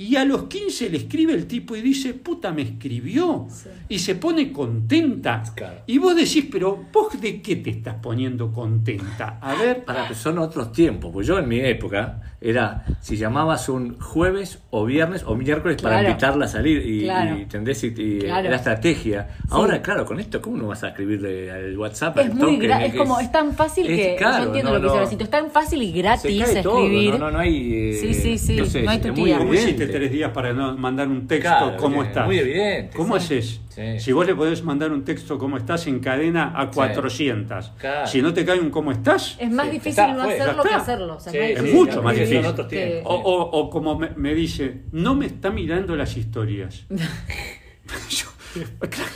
y a los 15 le escribe el tipo y dice, puta, me escribió. Sí. Y se pone contenta. Claro. Y vos decís, pero vos de qué te estás poniendo contenta? A ver, Para que son otros tiempos, pues yo en mi época era si llamabas un jueves o viernes o miércoles para invitarla a salir y, Claro. y ¿entendés? Y, y Claro. era estrategia. Ahora, claro, con esto, ¿cómo no vas a escribirle al WhatsApp? Es al muy toque? es como, es tan fácil es que, claro, yo entiendo no, lo que dice no. Es tan fácil y gratis cae todo, escribir. no, no, no hay. eh, Sí, sí, sí, entonces, no hay tutía. ¿Cómo evidente. hiciste tres días para no mandar un texto? Claro, ¿Cómo bien, estás? muy evidente, ¿Cómo sí. haces? Sí. Si vos le podés mandar un texto ¿cómo estás? en cadena a 400. Claro. Si no te cae un ¿cómo estás? Es más Sí, difícil está, no fue, ya hacerlo que hacerlo. o sea, Sí, más sí, Es mucho más sí, difícil. que-. O, o- o como me, me dice, no me está mirando las historias. yo, claro,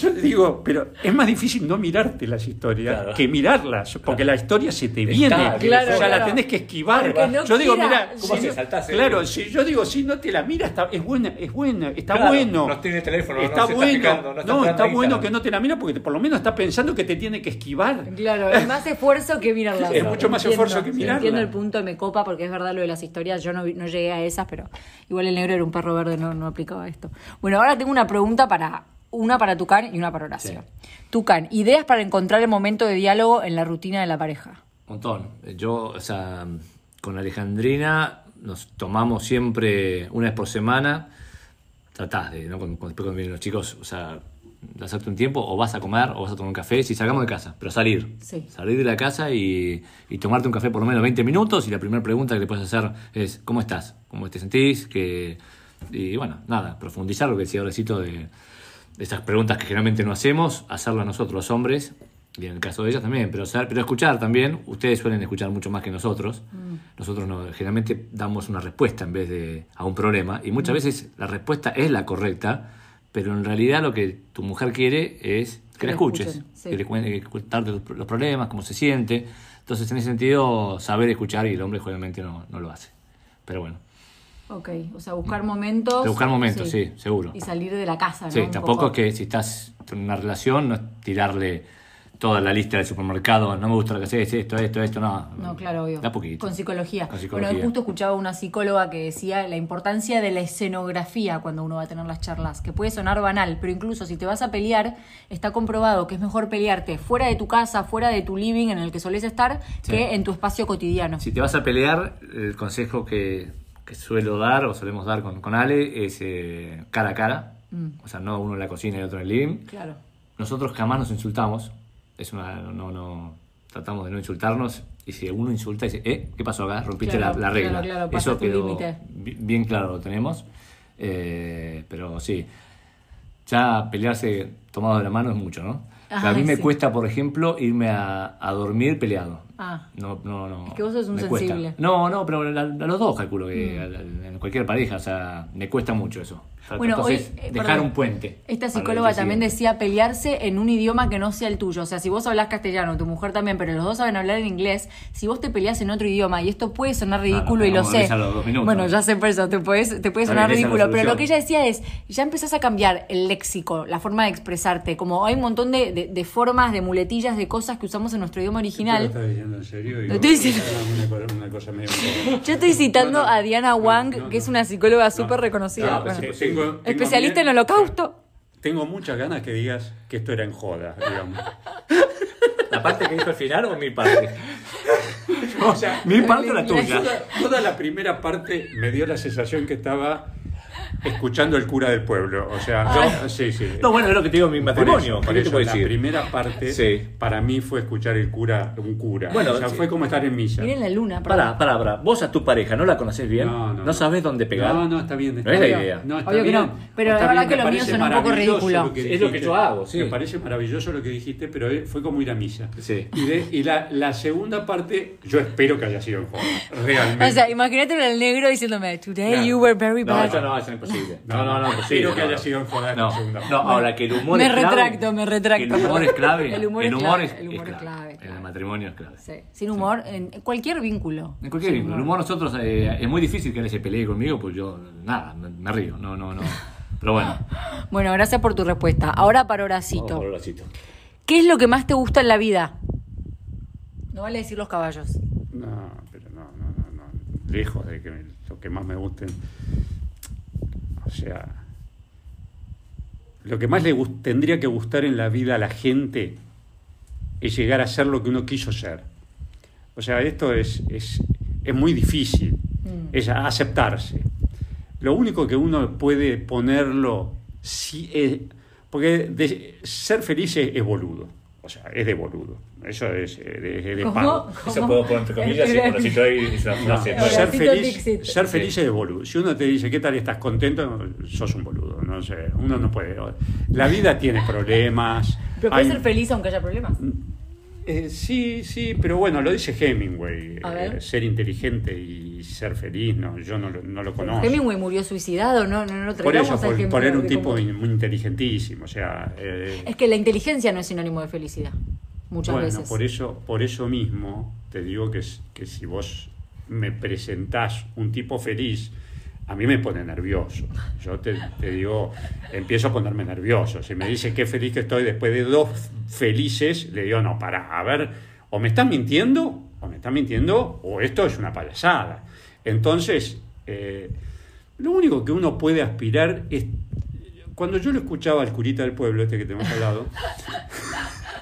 yo le digo, pero es más difícil no mirarte las historias Claro. que mirarlas, porque la historia se te Está, viene, claro, o sea, claro. la tenés que esquivar. No yo digo, quiera- mira, ¿Cómo si se no- saltás, eh? claro, si yo digo, si no te la mira, está, es buena, es buena, está Claro, bueno. no tiene teléfono, no está está bueno, fijando, no no, está está, entrando a bueno que no te la mira porque por lo menos está pensando que te tiene que esquivar. Claro, es más esfuerzo que mirarla. Es mucho más esfuerzo que mirarla. Entiendo el punto, me copa porque es verdad lo de las historias. Yo no, no llegué a esas, pero igual el negro era un perro verde, no, no aplicaba esto. Bueno, ahora tengo una pregunta para. Una para Tucán y una para Horacio. Tucán, ideas para encontrar el momento de diálogo en la rutina de la pareja. montón. Yo, o sea, con Alejandrina nos tomamos siempre una vez por semana. Tratás de, ¿no? Después cuando vienen los chicos, o sea, de hacerte un tiempo, o vas a comer, o vas a tomar un café, si salgamos de casa, pero salir. Sí. Salir de la casa y, y tomarte un café por lo menos 20 minutos y la primera pregunta que le puedes hacer es, ¿cómo estás? ¿Cómo te sentís? Que, y bueno, nada, profundizar lo que decía Horecito de estas preguntas que generalmente no hacemos, hacerlas nosotros los hombres, y en el caso de ellas también, pero, pero escuchar también, ustedes suelen escuchar mucho más que nosotros, nosotros no, generalmente damos una respuesta en vez de a un problema, y muchas veces la respuesta es la correcta, pero en realidad lo que tu mujer quiere es que, Que la escuches, escuchen, sí. que le cuente, que contarte los, los problemas, cómo se siente. Entonces, en ese sentido, saber escuchar y el hombre generalmente no, no lo hace. Pero bueno, Ok, o sea, buscar momentos. De buscar momentos, sí, seguro. Y salir de la casa, ¿no? sí, Un tampoco poco. es que si estás en una relación, no es tirarle toda la lista del supermercado, no me gusta lo que haces, esto, esto, esto, no. No, claro, obvio. Da poquito. Con psicología. Con psicología. Bueno, justo escuchaba una psicóloga que decía la importancia de la escenografía cuando uno va a tener las charlas, que puede sonar banal, pero incluso si te vas a pelear, está comprobado que es mejor pelearte fuera de tu casa, fuera de tu living en el que solés estar, Sí. que en tu espacio cotidiano. Si te vas a pelear, el consejo que, que suelo dar o solemos dar con, con Ale es eh, cara a cara. Mm. O sea, no uno en la cocina y otro en el living. Claro. Nosotros jamás nos insultamos. Es una, no, no, tratamos de no insultarnos. Y si uno insulta, dice, eh, ¿qué pasó acá? Rompiste Claro, la, la regla. claro, claro, Eso quedó bien claro, lo tenemos. Eh, pero sí, ya pelearse tomado de la mano es mucho, ¿no? A mí me cuesta, por ejemplo, irme a, a dormir peleado. Ah. No, no, no. Es que vos sos un cuesta. sensible. Mm. No, no, pero a, a los dos calculo que a- a- en cualquier pareja, o sea, me cuesta mucho eso. Bueno, Entonces, hoy, eh, dejar perdón. un puente. Esta psicóloga también decía pelearse en un idioma que no sea el tuyo. O sea, si vos hablas castellano, tu mujer también, pero los dos saben hablar en inglés, si vos te peleas en otro idioma, y esto puede sonar ridículo y lo sé. ver a los dos minutos. Bueno, ya sé por eso, te, puedes, te puede sonar ridículo, pero lo que ella decía es, ya empezás a cambiar el léxico, la forma de expresarte, como hay un montón de, de- de formas, de muletillas, de cosas que usamos en nuestro idioma ¿Lo original. estás diciendo en serio? Lo estoy diciendo- Una, cosa- una cosa medio... Yo estoy citando No, no, a Diana Wang, no, que es una psicóloga No, súper reconocida. no, Bueno, pero sí, Tengo- tengo especialista en holocausto. Tengo muchas ganas que digas que esto era en joda, digamos. ¿La parte que dijo al final o mi parte? O sea, mi parte o la tuya. toda, toda la primera parte me dio la sensación que estaba escuchando el cura del pueblo. O sea, yo, sí, sí. No, bueno, es lo que te digo en mi Por matrimonio. eso, por ¿Qué te eso la decir? primera parte Sí. para mí fue escuchar el cura, un cura. Bueno, o sea, sí. fue como estar en misa. Miren la luna. Pará, pará, pará. Vos a tu pareja no la conocés bien, No, no, no. sabés dónde pegar. No, no, está bien. Está No es la bien. idea. No, está Obvio que bien. no, pero Está la verdad bien, que me lo mío parece suena un poco maravilloso ridículo. lo que Es lo que yo hago, sí. Me parece maravilloso lo que dijiste, pero eh, fue como ir a misa. Sí. Y, de- y la, la segunda parte, yo espero que haya sido en joda. Realmente. O sea, imagínate el negro diciéndome, Today you were very No, bad. Imposible. No, no, no, imposible. Espero que no. haya sido en joda en No, segunda no, ahora que el humor Me es clave. retracto, me retracto. que el humor es clave. El humor es clave, el humor es clave, En el matrimonio es clave. Sí, Sin humor, en cualquier vínculo. En cualquier Sin vínculo. El humor nosotros eh, es muy difícil que él se pelee conmigo, pues yo, nada, me, me río. No, no, no. Pero bueno. Bueno, gracias por tu respuesta. Ahora para Vamos Horacito. por Horacito. ¿Qué es lo que más te gusta en la vida? No vale decir los caballos. No, pero no, no, no, no. Lejos de que me- lo que más me gusten. O sea, lo que más le tendría que gustar en la vida a la gente es llegar a ser lo que uno quiso ser. O sea, esto es, es, es muy difícil, Mm. es aceptarse. Lo único que uno puede ponerlo, sí es, porque de- ser feliz es, es boludo, o sea, es de boludo. Eso es, es de, es de ¿Cómo? pago. Eso puedo poner entre comillas y ahí una frase. Ser feliz, ser Sí. feliz es de boludo. Si uno te dice, ¿qué tal estás contento? Sos un boludo. No sé, uno no puede. La vida tiene problemas. Pero puedes hay- ser feliz aunque haya problemas. Eh, sí, sí, pero bueno, lo dice Hemingway. Eh, ser inteligente y ser feliz, no, yo no, lo- no lo conozco. Hemingway murió suicidado, no, no, no por eso, por, Hemingway por era un tipo cómo- muy inteligentísimo. O sea, eh, Es que la inteligencia no es sinónimo de felicidad. Muchas bueno, veces. por eso, por eso mismo te digo que, si vos me presentás un tipo feliz, a mí me pone nervioso. Yo te, te digo, empiezo a ponerme nervioso. Si me dice qué feliz que estoy después de dos felices, le digo, no, pará, a ver, o me estás mintiendo, o me estás mintiendo, o esto es una payasada. Entonces, eh, lo único que uno puede aspirar es... Cuando yo lo escuchaba al curita del pueblo, este que te hemos hablado,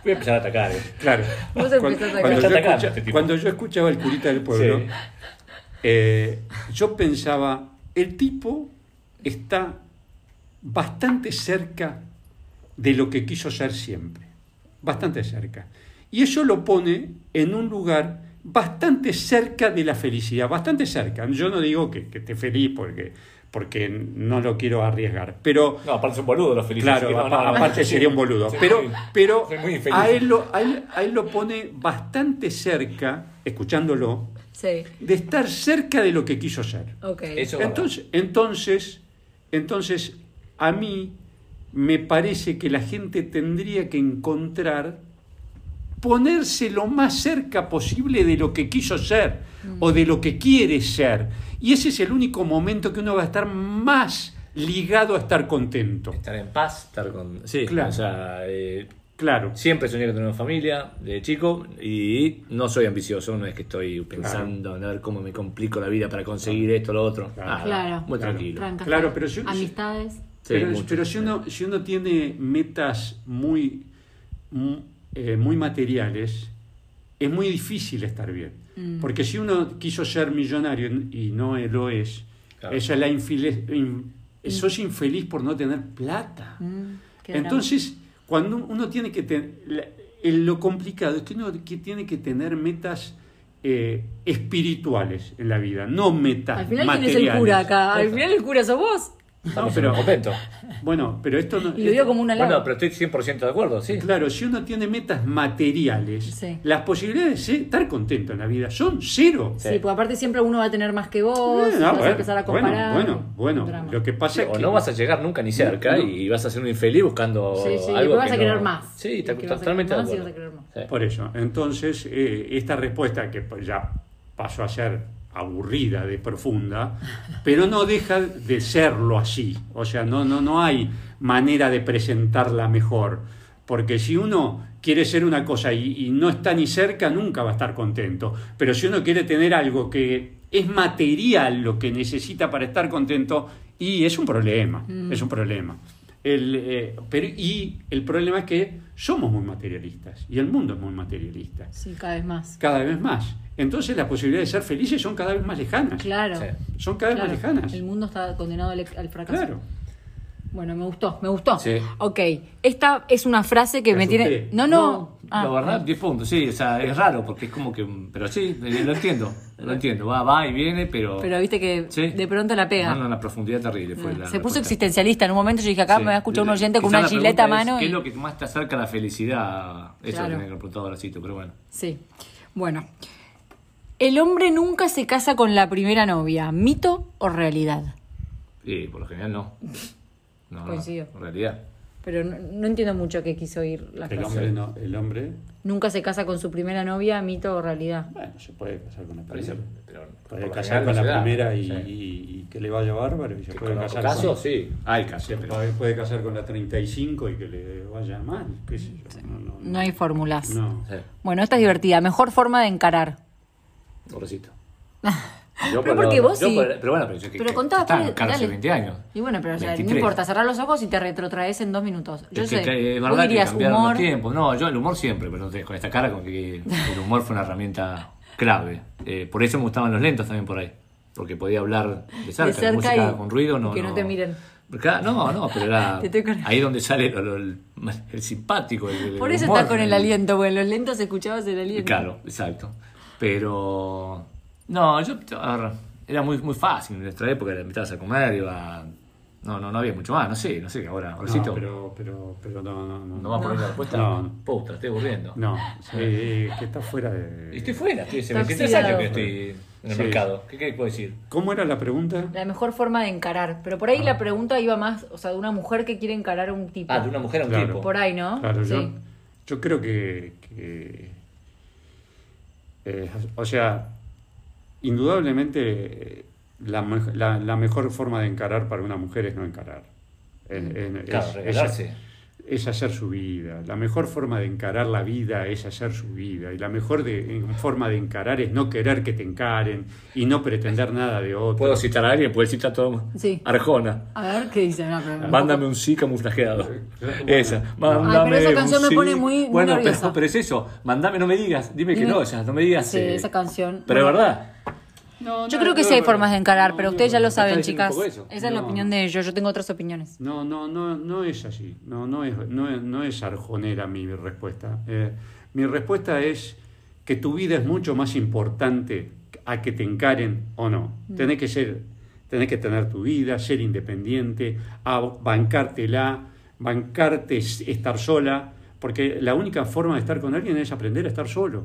Voy a empezar a atacar. eh. Claro. Vos Cuando, empezás a cuando Está yo atacando escucha- este tipo. cuando yo escuchaba el curita del pueblo, Sí. eh, yo pensaba, el tipo está bastante cerca de lo que quiso ser siempre, bastante cerca. Y eso lo pone en un lugar bastante cerca de la felicidad, bastante cerca. Yo no digo que, que esté feliz porque, porque no lo quiero arriesgar, pero... No, aparte es un boludo, lo felicito. Claro, no, no. aparte sería un boludo. Pero, pero a, él lo, a, él, a él lo pone bastante cerca, escuchándolo, Sí, de estar cerca de lo que quiso ser. Eso- Entonces, entonces, entonces, a mí me parece que la gente tendría que encontrar ponerse lo más cerca posible de lo que quiso ser o de lo que quiere ser. Y ese es el único momento que uno va a estar más ligado a estar contento. Estar en paz, estar con... Sí, Claro. o sea, eh, Claro. siempre soñé con tener una familia de chico y no soy ambicioso, no es que estoy pensando en ver cómo me complico la vida para conseguir esto o lo otro. Claro. Nada, Claro. Muy Claro. tranquilo. Tranca, Claro, pero si- Amistades. Sí, pero, mucho, pero si, uno, si uno tiene metas muy, mu- eh, muy materiales, es muy difícil estar bien. Mm. Porque si uno quiso ser millonario y no lo es, Claro. esa es la infeliz, in- sos infeliz por no tener plata. Mm. Entonces, cuando uno tiene que tener... Lo complicado es que uno que tiene que tener metas eh, espirituales en la vida, no metas Al final, ¿quién materiales. es el cura acá? Al final, el cura sos vos. Estamos pero- convento. Bueno, pero esto no... Y lo digo como una Bueno, pero estoy 100% de acuerdo, sí. Claro, si uno tiene metas materiales, Sí. las posibilidades de estar contento en la vida son cero. Sí, porque aparte siempre uno va a tener más que vos, no, vas a empezar a comparar. Bueno, bueno, lo que pasa es o que... no vas a llegar nunca ni cerca No. y vas a ser un infeliz buscando Sí, sí, algo después vas que a querer no- más. Sí, Y totalmente querer de más y acuerdo. vas a querer más. Sí. Por eso, entonces, eh, esta respuesta que pues, ya pasó a ser aburrida de profunda, pero no deja de serlo así. O sea, no, no, no hay manera de presentarla mejor. Porque si uno quiere ser una cosa y, y no está ni cerca, nunca va a estar contento. Pero si uno quiere tener algo que es material lo que necesita para estar contento, y es un problema, es un problema. El, eh, pero, y el problema es que somos muy materialistas y el mundo es muy materialista, Sí, cada vez más. cada vez más. Entonces las posibilidades de ser felices son cada vez más lejanas. Claro. Sí. Son cada vez claro. más lejanas. El mundo está condenado al, al fracaso. Claro. Bueno, me gustó, me gustó. Sí. Ok, esta es una frase que me tiene... No, no. Ah, la verdad, 10 puntos, sí, o sea, es raro porque es como que. Pero sí, lo entiendo, lo entiendo, va, va y viene, pero. Pero viste que Sí. de pronto la pega. No, no, una profundidad terrible fue la Se puso respuesta. existencialista. En un momento yo dije, acá Sí. me va a escuchar un La- oyente con quizá una la gileta a pregunta es, mano. ¿Qué y- es lo que más te acerca a la felicidad? Eso Claro. tiene que preguntado Horacito, pero bueno. Sí. Bueno. El hombre nunca se casa con la primera novia. ¿Mito o realidad? Y por lo general no. No, no, Coincido. en realidad. Pero no, no entiendo mucho qué quiso ir la El frase. hombre, no, el hombre, Nunca se casa con su primera novia, mito o realidad. bueno, se puede casar con la Parece, primera. pero Puede por lo casar general con no la se da. primera y, Sí. y- y que le vaya bárbaro. Y se puede casar casos, con, sí. Hay casos, se pero- puede, puede casar con la 35 y que le vaya mal. qué sé yo. No, no, No hay fórmulas. no. Sí, Bueno, esta es divertida. Mejor forma de encarar. pobrecito. Pero Yo por porque lo- vos yo sí. por- pero bueno, pero yo que, Pero que contá, está dale, en cárcel dale. 20 años. Y bueno, pero o sea, no 23. importa, cerrar los ojos y te retrotraes en dos minutos. Yo Es sé. que, que es Vos verdad que dirías cambiaron humor. los tiempos. No, yo el humor siempre, pero entonces con esta cara con que el humor fue una herramienta clave. Eh, por eso me gustaban los lentos también por ahí. Porque podía hablar de cerca, De cerca la música y- con ruido no. y que no te miren. Claro, No, no, pero era Te estoy con- ahí donde sale lo- lo- el, el simpático. el- el Por eso humor, estás con el aliento, en los lentos escuchabas el aliento. Claro, exacto. Pero. No, yo. a ver, era muy, muy fácil en nuestra época, la invitabas a comer, iba. No, no, no había mucho más, no sé, no sé, ahora, ahorcito. No, pero, pero, pero no, no, no. ¿No va a poner la respuesta? No, no. Puta, estoy aburriendo. No, eh, que está fuera de... Y Estoy fuera, estoy hace Está 23 oxidado. años que estoy en el Sí. mercado. ¿Qué, ¿Qué puedo decir? ¿Cómo era la pregunta? La mejor forma de encarar. Pero por ahí la pregunta iba más, o sea, de una mujer que quiere encarar a un tipo. Ah, de una mujer a un Claro. tipo. Por ahí, ¿no? Claro, sí. yo, yo creo que, que, eh, o sea, indudablemente eh, la, me- la- la mejor forma de encarar para una mujer es no encarar. Es, es- Claro, es- hacer su vida. La mejor forma de encarar la vida es hacer su vida. Y la mejor de- en- forma de encarar es no querer que te encaren y no pretender nada de otro. ¿Puedo citar a alguien? Puedes citar todo. Sí. Arjona. A ver qué dice. No, pero- Mándame un sí camuflajeado. Bueno. esa. Mándame Ay, pero esa un canción me sí. pone muy- muy Bueno, pero, pero es eso. Mándame, no me digas. Dime que Dime- no, esa, no me digas. Sí, eh, esa canción. Pero es Bueno, verdad. No, Yo no, creo que no sí hay formas de encarar, pero ustedes es ya lo saben, chicas. Esa es la opinión de ellos. Yo tengo otras opiniones. No, no, no, no es así. No, no es, no es, no es arjonera mi respuesta. Eh, mi respuesta es que tu vida es mucho más importante a que te encaren o no. Tenés que ser, tenés que tener tu vida, ser independiente, a bancártela, bancarte es- estar sola, porque la única forma de estar con alguien es aprender a estar solo.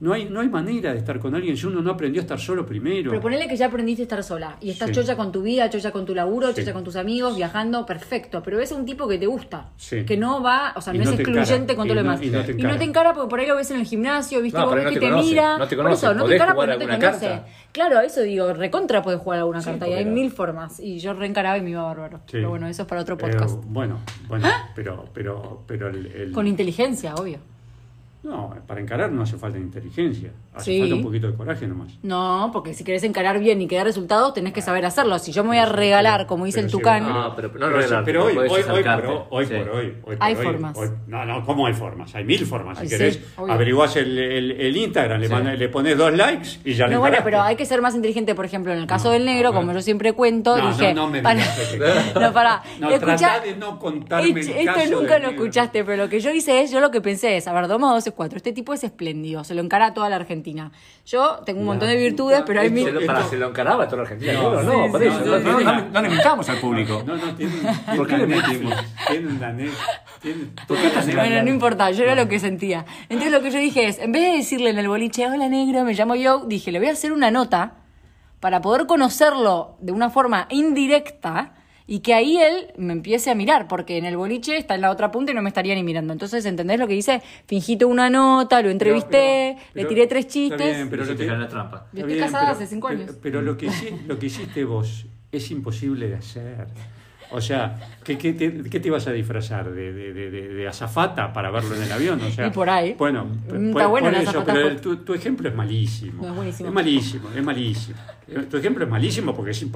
No hay, no hay manera de estar con alguien si uno no aprendió a estar solo primero. Pero ponele que ya aprendiste a estar sola y estás Sí. chocha con tu vida, chocha con tu laburo, Sí. chocha con tus amigos, viajando, perfecto. Pero es un tipo que te gusta, Sí. que no va, o sea, Y no, no es te excluyente encara, con y todo lo no- demás. y no te encara. porque por ahí lo ves en el gimnasio, viste, No, vos ves no que te te mira. no te por conoce, eso, no te encara porque no te conoce. carta. Claro, eso digo, recontra puedes jugar alguna carta y hay no. mil formas. Y yo reencaraba y me iba bárbaro. Pero bueno, eso es para otro Eh, podcast. bueno, bueno, pero, pero, pero el, inteligencia, obvio. No, para encarar no hace falta inteligencia, hace Sí. falta un poquito de coraje nomás. No, porque si querés encarar bien y que dé resultados, tenés que saber hacerlo. Si yo me voy a regalar, como dice Pero el sí, Tucán, No, pero no pero, regalarte, pero hoy, hoy, hoy, por, hoy Sí. por hoy, hoy por Hay hoy, formas. hoy- no, no, ¿cómo hay formas? Hay mil formas. Si Ay, querés, sí, averiguás el, el, el Instagram, le, le pones dos likes y ya le No, bueno, pero hay que ser más inteligente. Por ejemplo, en el caso No, del negro, como yo siempre cuento, No, dije. no, no me para- no, pará. No, Escuchá- de no contarme Esto nunca lo escuchaste, pero lo que yo hice es, yo lo que pensé es, a ver, 2 más 2 es 4. Este tipo es espléndido, se lo encara a toda la Argentina. Yo tengo un La montón de virtudes, puta, pero hay mil. Se lo, para, se lo encaraba a toda la Argentina. No, No, no, sí, por sí, eso. no, No, no, no, no, no, no le invitamos al público. No, no, tiene, tiene ¿Por qué le una metimos? Tiene una anécdota, tiene- ¿Por qué estás Bueno, no importa, yo era lo que sentía. Entonces lo que yo dije es, en vez de decirle en el boliche, hola negro, me llamo yo, dije, le voy a hacer una nota para poder conocerlo de una forma indirecta y que ahí él me empiece a mirar, porque en el boliche está en la otra punta y no me estaría ni mirando. Entonces, ¿entendés lo que hice? Fingí una nota, lo entrevisté, pero- le pero- tiré tres está chistes. bien, pero lo que- la trampa. Yo estoy casada pero- hace cinco años. Pero, lo, que, lo que hiciste vos es imposible de hacer. O sea, ¿qué, qué te, qué te vas a disfrazar? ¿De, de, de, de- de azafata para verlo en el avión? O sea, Y por ahí. Bueno, Mm, por- está bueno por eso, pero el- tu, tu ejemplo es malísimo. No, es buenísimo. Es malísimo, es malísimo. Tu ejemplo es malísimo porque es,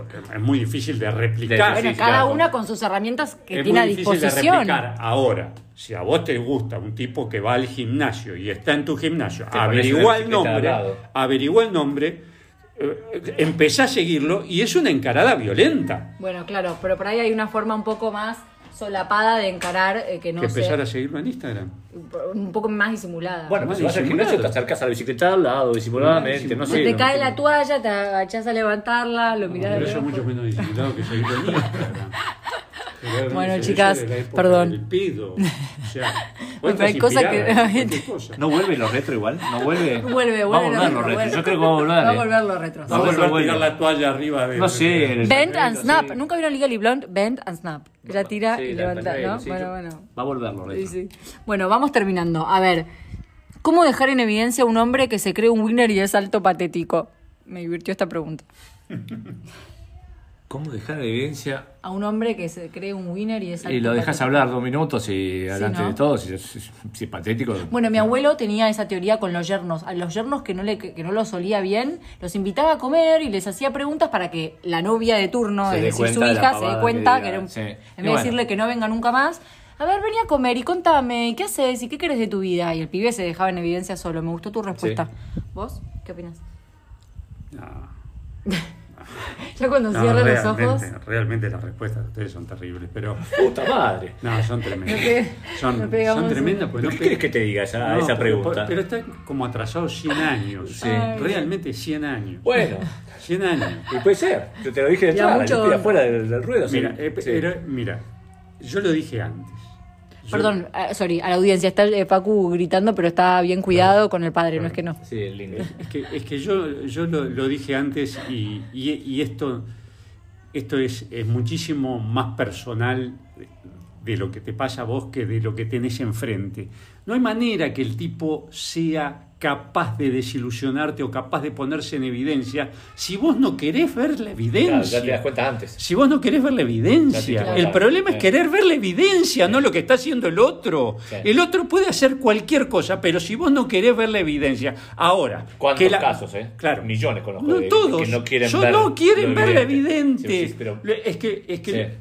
muy difícil de replicar. Bueno, cada una con sus herramientas que es tiene a muy difícil de disposición. replicar. Ahora, si a vos te gusta un tipo que va al gimnasio y está en tu gimnasio, averigua el nombre, averigua el nombre, eh, empezá a seguirlo y es una encarada violenta. Bueno, claro, pero por ahí hay una forma un poco más solapada de encarar eh, que no que empezar sé, a seguirlo en Instagram. un poco más disimulada. Bueno, Más pues si vas al gimnasio, te acercas a la bicicleta al lado, disimuladamente, no sé. te no- cae la toalla, te agachás a levantarla, lo mirás Pero de eso es mucho menos disimulado que seguirlo en Instagram. Bueno, chicas, perdón. pedo. O sea, Bueno, pero hay cosas que- cosa. ¿No vuelve lo retro igual? ¿No vuelve? Vuelve, Va a vuelve. volver lo retro, retro. vuelve. Yo creo que va a volver. Va a volver lo retro. Va a volver a Bueno. tirar la toalla arriba de No sé. Bend and snap. sí. ¿Nunca vieron Legally Blonde? Bend and snap. Ella tira Sí, y la levanta, ¿no? sí, bueno, bueno. Va a volver lo retro. Sí, sí. Bueno, vamos terminando. A ver, ¿cómo dejar en evidencia a un hombre que se cree un winner y es alto patético? Me divirtió esta pregunta. ¿Cómo dejar en evidencia? A un hombre que se cree un winner y es Y lo dejas hablar dos minutos y adelante ¿no? de todo, si es, patético. Bueno, mi abuelo tenía esa teoría con los yernos. A los yernos que no, le, que no los solía bien, los invitaba a comer y les hacía preguntas para que la novia de turno, Se es decir, su de hija, se dé cuenta que era un- sí. en Y vez de bueno. decirle que no venga nunca más, a ver, vení a comer y contame, ¿y ¿qué haces? ¿Y qué querés de tu vida? Y el pibe se dejaba en evidencia solo. Me gustó tu respuesta. ¿Vos? ¿Qué opinas? No. Ya cuando No, cierre los ojos. realmente las respuestas de ustedes son terribles, pero Puta madre. no, son tremendas. Son, no pegamos son tremendas ¿Pero porque no ¿Qué quieres que te diga esa, No, esa pero- pregunta? Pero, está como atrasado 100 años. Sí. Ay. Realmente 100 años. Bueno, 100 años. y puede ser. Yo te lo dije de afuera del, del ruedo. sí. Mira, eh, Sí. pero, mira, yo lo dije antes. Perdón, eh, sorry, a la audiencia. Está eh, Pacu gritando, pero está bien cuidado con el padre, no es que no. Sí, el lindo. Es que, es que yo, yo lo, lo dije antes y, y- y esto, esto es, es muchísimo más personal de lo que te pasa a vos que de lo que tenés enfrente. No hay manera que el tipo sea capaz de desilusionarte o capaz de ponerse en evidencia si vos no querés ver la Claro, evidencia. ya te das cuenta antes. Si vos no querés ver la evidencia, el claro. problema es querer ver la evidencia, no lo que está haciendo el otro. El otro puede hacer cualquier cosa, pero si vos no querés ver la evidencia, ahora. ¿Cuántos que la- casos, eh? Claro. Millones conozco No de- todos. que no quieren Yo ver no quieren ver la evidente. Sí, pero- Es que, es que Sí.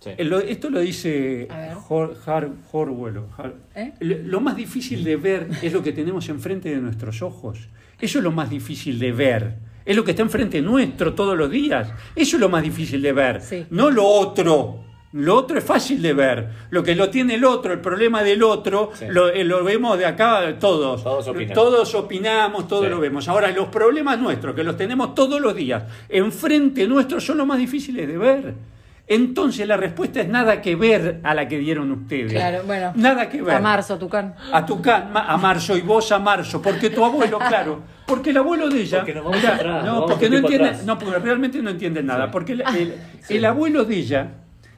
Sí. eh, esto lo dice A ver. Hor- Har- Orwell. o Har- ¿Eh? Lo lo más difícil de ver es lo que tenemos enfrente de nuestros ojos. Eso es lo más difícil de ver. es lo que está enfrente nuestro todos los días. Eso es lo más difícil de ver, Sí. no lo otro. Lo otro es fácil de ver. Lo que lo tiene el otro, el problema del otro, Sí. lo, eh, lo vemos de acá todos. Todos opinan. Todos opinamos, todos Sí. lo vemos. Ahora, los problemas nuestros, que los tenemos todos los días, enfrente nuestro, son los más difíciles de ver. Entonces la respuesta es nada que ver a la que dieron ustedes. Claro, bueno. Nada que ver. A marzo, Tucán. A tu can, ma- a marzo y vos a marzo, porque tu abuelo, claro, porque el abuelo de ella, Porque nos vamos mirá, atrás, nos no, vamos porque no entiende, atrás. no, porque realmente no entiende nada, Sí. porque el, el- el abuelo de ella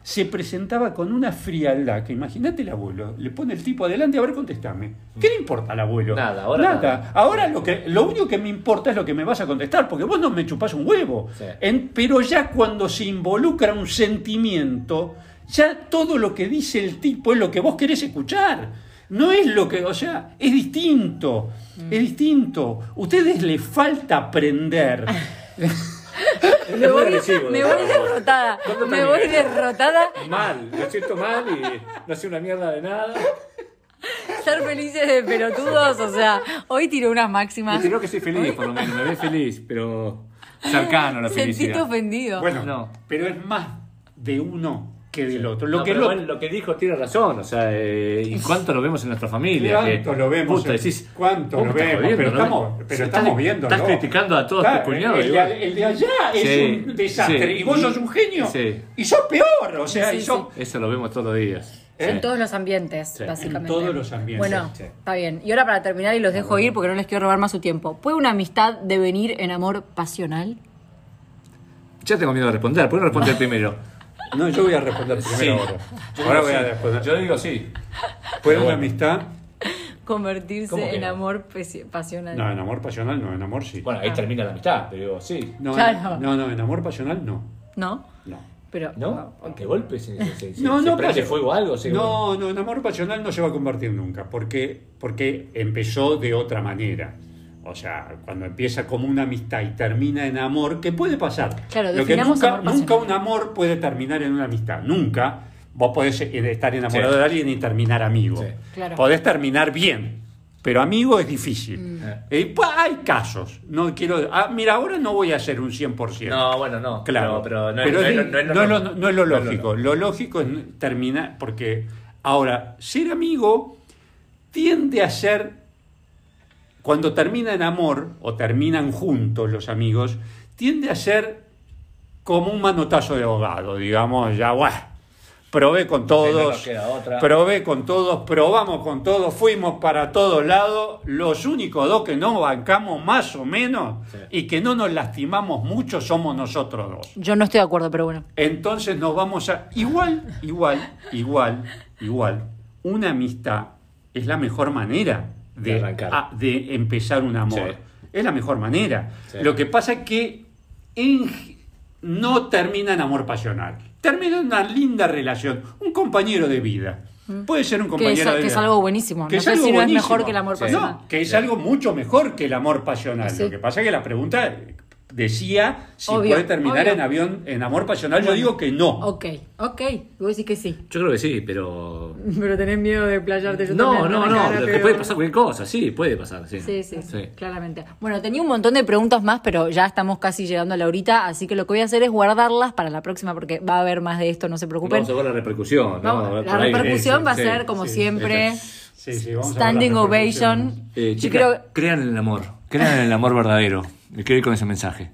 se presentaba con una frialdad que imagínate el abuelo, le pone el tipo adelante, a ver, contestame. ¿Qué le importa al abuelo? Nada, ahora nada. nada. Ahora lo que lo único que me importa es lo que me vas a contestar, porque vos no me chupás un huevo. Sí. En- pero ya cuando se involucra un sentimiento, ya todo lo que dice el tipo es lo que vos querés escuchar. No es lo que, o sea, es distinto, es distinto. Ustedes les falta aprender. Me voy, agresivo, me ¿no? voy derrotada. ¿Cuándo Me voy derrotada. Mal, me siento mal y no sé una mierda de nada. Ser felices de pelotudos. O sea, hoy tiró unas Y máximas. creo que soy feliz, por lo menos, me ves feliz, pero cercano a la Sentiste felicidad. ofendido. Bueno, No. pero es más de uno que del otro. Lo No, que lo- igual lo que dijo tiene razón, o sea, eh, ¿y cuánto lo vemos en nuestra familia? ¿Cuánto Que, lo vemos? puta, decís, ¿Cuánto lo estás vemos? jodiendo, pero ¿no? estamos, pero Sí, estamos estás- viendo. Estás criticando a todos tus cuñados. El, el de allá es Sí, un desastre sí. y vos sos un genio Sí. y sos peor. O sea, Sí, y sí. sos- Eso lo vemos todos los días. ¿Eh? En todos los ambientes, Sí. básicamente. En todos los ambientes, Bueno, sí. está bien. Y ahora para terminar, y los dejo ir porque no les quiero robar más su tiempo. ¿Puede una amistad devenir en amor pasional? Ya tengo miedo de responder, ¿por qué no responder primero? No, yo voy a responder primero Sí. ahora. Yo Ahora digo voy a sí. responder. Yo digo sí. ¿Puede una amistad? Convertirse ¿Cómo que en no? amor pasional. No, en amor pasional no, en amor sí. Bueno, ahí termina la amistad, pero digo sí. No, Claro. no, no, en amor pasional no. ¿No? No. Pero. ¿No? ¿Qué golpe? ¿Se, se, se, se- No, se no, prende fuego algo? Se- No, no, en amor pasional no se va a convertir nunca, porque, porque empezó de otra manera. O sea, cuando empieza como una amistad y termina en amor, que puede pasar. Claro, Lo que nunca, amor nunca un amor puede terminar en una amistad. Nunca. Vos podés eh, estar enamorado Sí. de alguien y terminar amigo. Sí. Claro. Podés terminar bien, pero amigo es difícil. Mm. Eh, hay casos. No quiero. ah, mira, ahora no voy a hacer un 100%. No, bueno, no. Claro, Pero, no, es, lo lógico. Lo lógico es terminar, porque ahora, ser amigo tiende a ser, cuando termina en amor, o terminan juntos los amigos, tiende a ser como un manotazo de ahogado, digamos, ya, bueno, probé con todos, nos probé con todos, probamos con todos, fuimos para todos lados, los únicos dos que no bancamos más o menos Sí. y que no nos lastimamos mucho somos nosotros dos. Yo no estoy de acuerdo, pero bueno. Entonces nos vamos a... Igual, igual, igual, igual. Una amistad es la mejor manera de, De arrancar. a- de empezar un amor. Sí. Es la mejor manera. Sí. Lo que pasa es que en- no termina en amor pasional. Termina en una linda relación. Un compañero de vida. Puede ser un Que compañero es, de que vida. es algo buenísimo. Que no es sé algo si no es mejor que el amor Sí. pasional. No, que es Sí. algo mucho mejor que el amor pasional. Sí. Lo que pasa es que la pregunta decía si Obvio, puede terminar obvio. en avión en amor pasional. Yo digo que no. Ok, ok. Vos decís que sí. Yo creo que sí, pero. Pero tenés miedo de playarte. Yo No, no, no, cara, pero que pero- puede pasar cualquier cosa, sí, puede pasar, sí. Sí, sí, sí, claramente. Bueno, tenía un montón de preguntas más, pero ya estamos casi llegando a la horita, así que lo que voy a hacer es guardarlas para la próxima, porque va a haber más de esto, no se preocupen. Vamos a ver la repercusión, la ahí. repercusión va a sí, ser, como sí, siempre, Sí, sí, vamos a ver standing ovation. Eh, Yo chicas, creo, crean en el amor, crean en el amor verdadero. Me quiero ir con ese mensaje.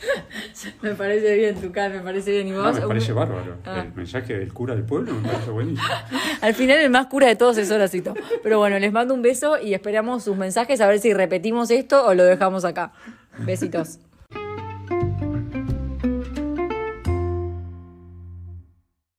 me parece bien, Tucán, me parece bien. ¿Y No, vos? me parece bárbaro. Ah. El mensaje del cura del pueblo me parece buenísimo. Al final el más cura de todos es Horacito. Pero bueno, les mando un beso y esperamos sus mensajes a ver si repetimos esto o lo dejamos acá. Besitos.